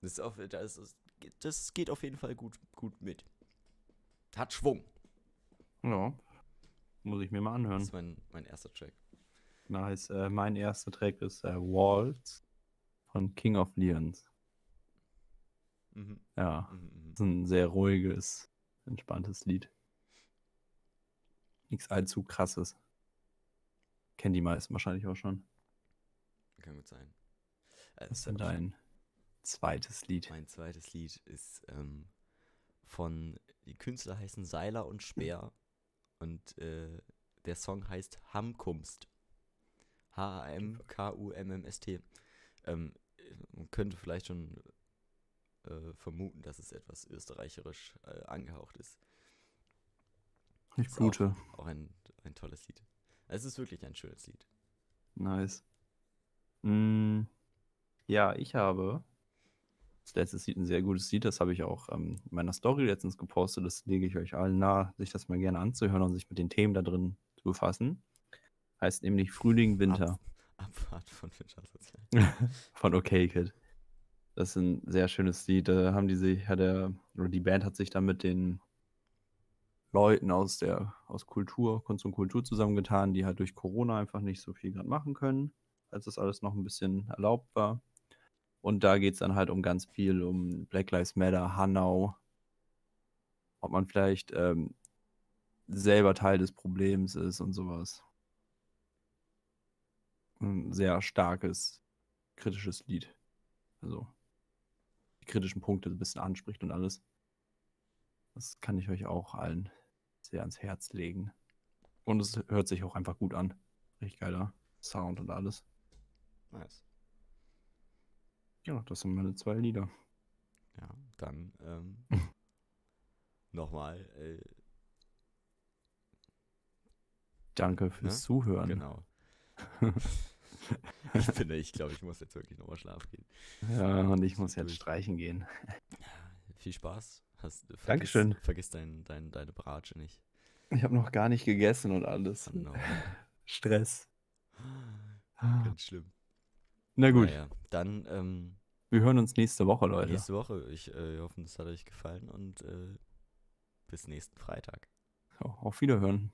das, ist auf, das, ist, das geht auf jeden Fall gut, gut mit. Hat Schwung. Ja. Muss ich mir mal Das anhören. ist mein, mein erster Track. Nice. Äh, mein erster Track ist äh, Waltz von King of Leons. Mhm. Ja. Mhm, mhm. ist ein sehr ruhiges, entspanntes Lied. Nichts allzu krasses. Kennen die meisten wahrscheinlich auch schon. Kann gut sein. Äh, Was ist denn dein zweites Lied? Mein zweites Lied ist ähm, von, die Künstler heißen Seiler und Speer und äh, der Song heißt Hamkumst. H-A-M-K-U-M-M-S-T. Ähm, man könnte vielleicht schon äh, vermuten, dass es etwas österreicherisch äh, angehaucht ist. Ich Ist blute. Auch ein, ein tolles Lied. Es ist wirklich ein schönes Lied. Nice. Mm, ja, ich habe das letzte Lied ein sehr gutes Lied. Das habe ich auch ähm, in meiner Story letztens gepostet. Das lege ich euch allen nahe, sich das mal gerne anzuhören und sich mit den Themen da drin zu befassen. Heißt nämlich Frühling, Winter. Abfahrt von Finchersozial. von OK Kid. Das ist ein sehr schönes Lied. Da haben die sich, hat der, oder die Band hat sich da mit den Leuten aus der, aus Kultur, Kunst und Kultur zusammengetan, die halt durch Corona einfach nicht so viel gerade machen können, als das alles noch ein bisschen erlaubt war. Und da geht es dann halt um ganz viel, um Black Lives Matter, Hanau, ob man vielleicht ähm, selber Teil des Problems ist und sowas. Ein sehr starkes, kritisches Lied. Also die kritischen Punkte ein bisschen anspricht und alles. Das kann ich euch auch allen sehr ans Herz legen. Und es hört sich auch einfach gut an. Richtig geiler Sound und alles. Nice. Ja, das sind meine zwei Lieder. Ja, dann ähm, nochmal. Äh, Danke fürs Ne? Zuhören. genau. ich finde, ich glaube, ich muss jetzt wirklich nochmal schlafen gehen. Ja, und ich muss jetzt streichen gehen. Viel Spaß. Hast, vergiss, Dankeschön. Vergiss dein, dein, deine Bratsche nicht. Ich habe noch gar nicht gegessen und alles. Oh no. Stress. Ganz schlimm. Na gut, Naja, dann ähm, wir hören uns nächste Woche, Leute. nächste Woche. Ich äh, hoffe, es hat euch gefallen und äh, bis nächsten Freitag. Auf Wiederhören.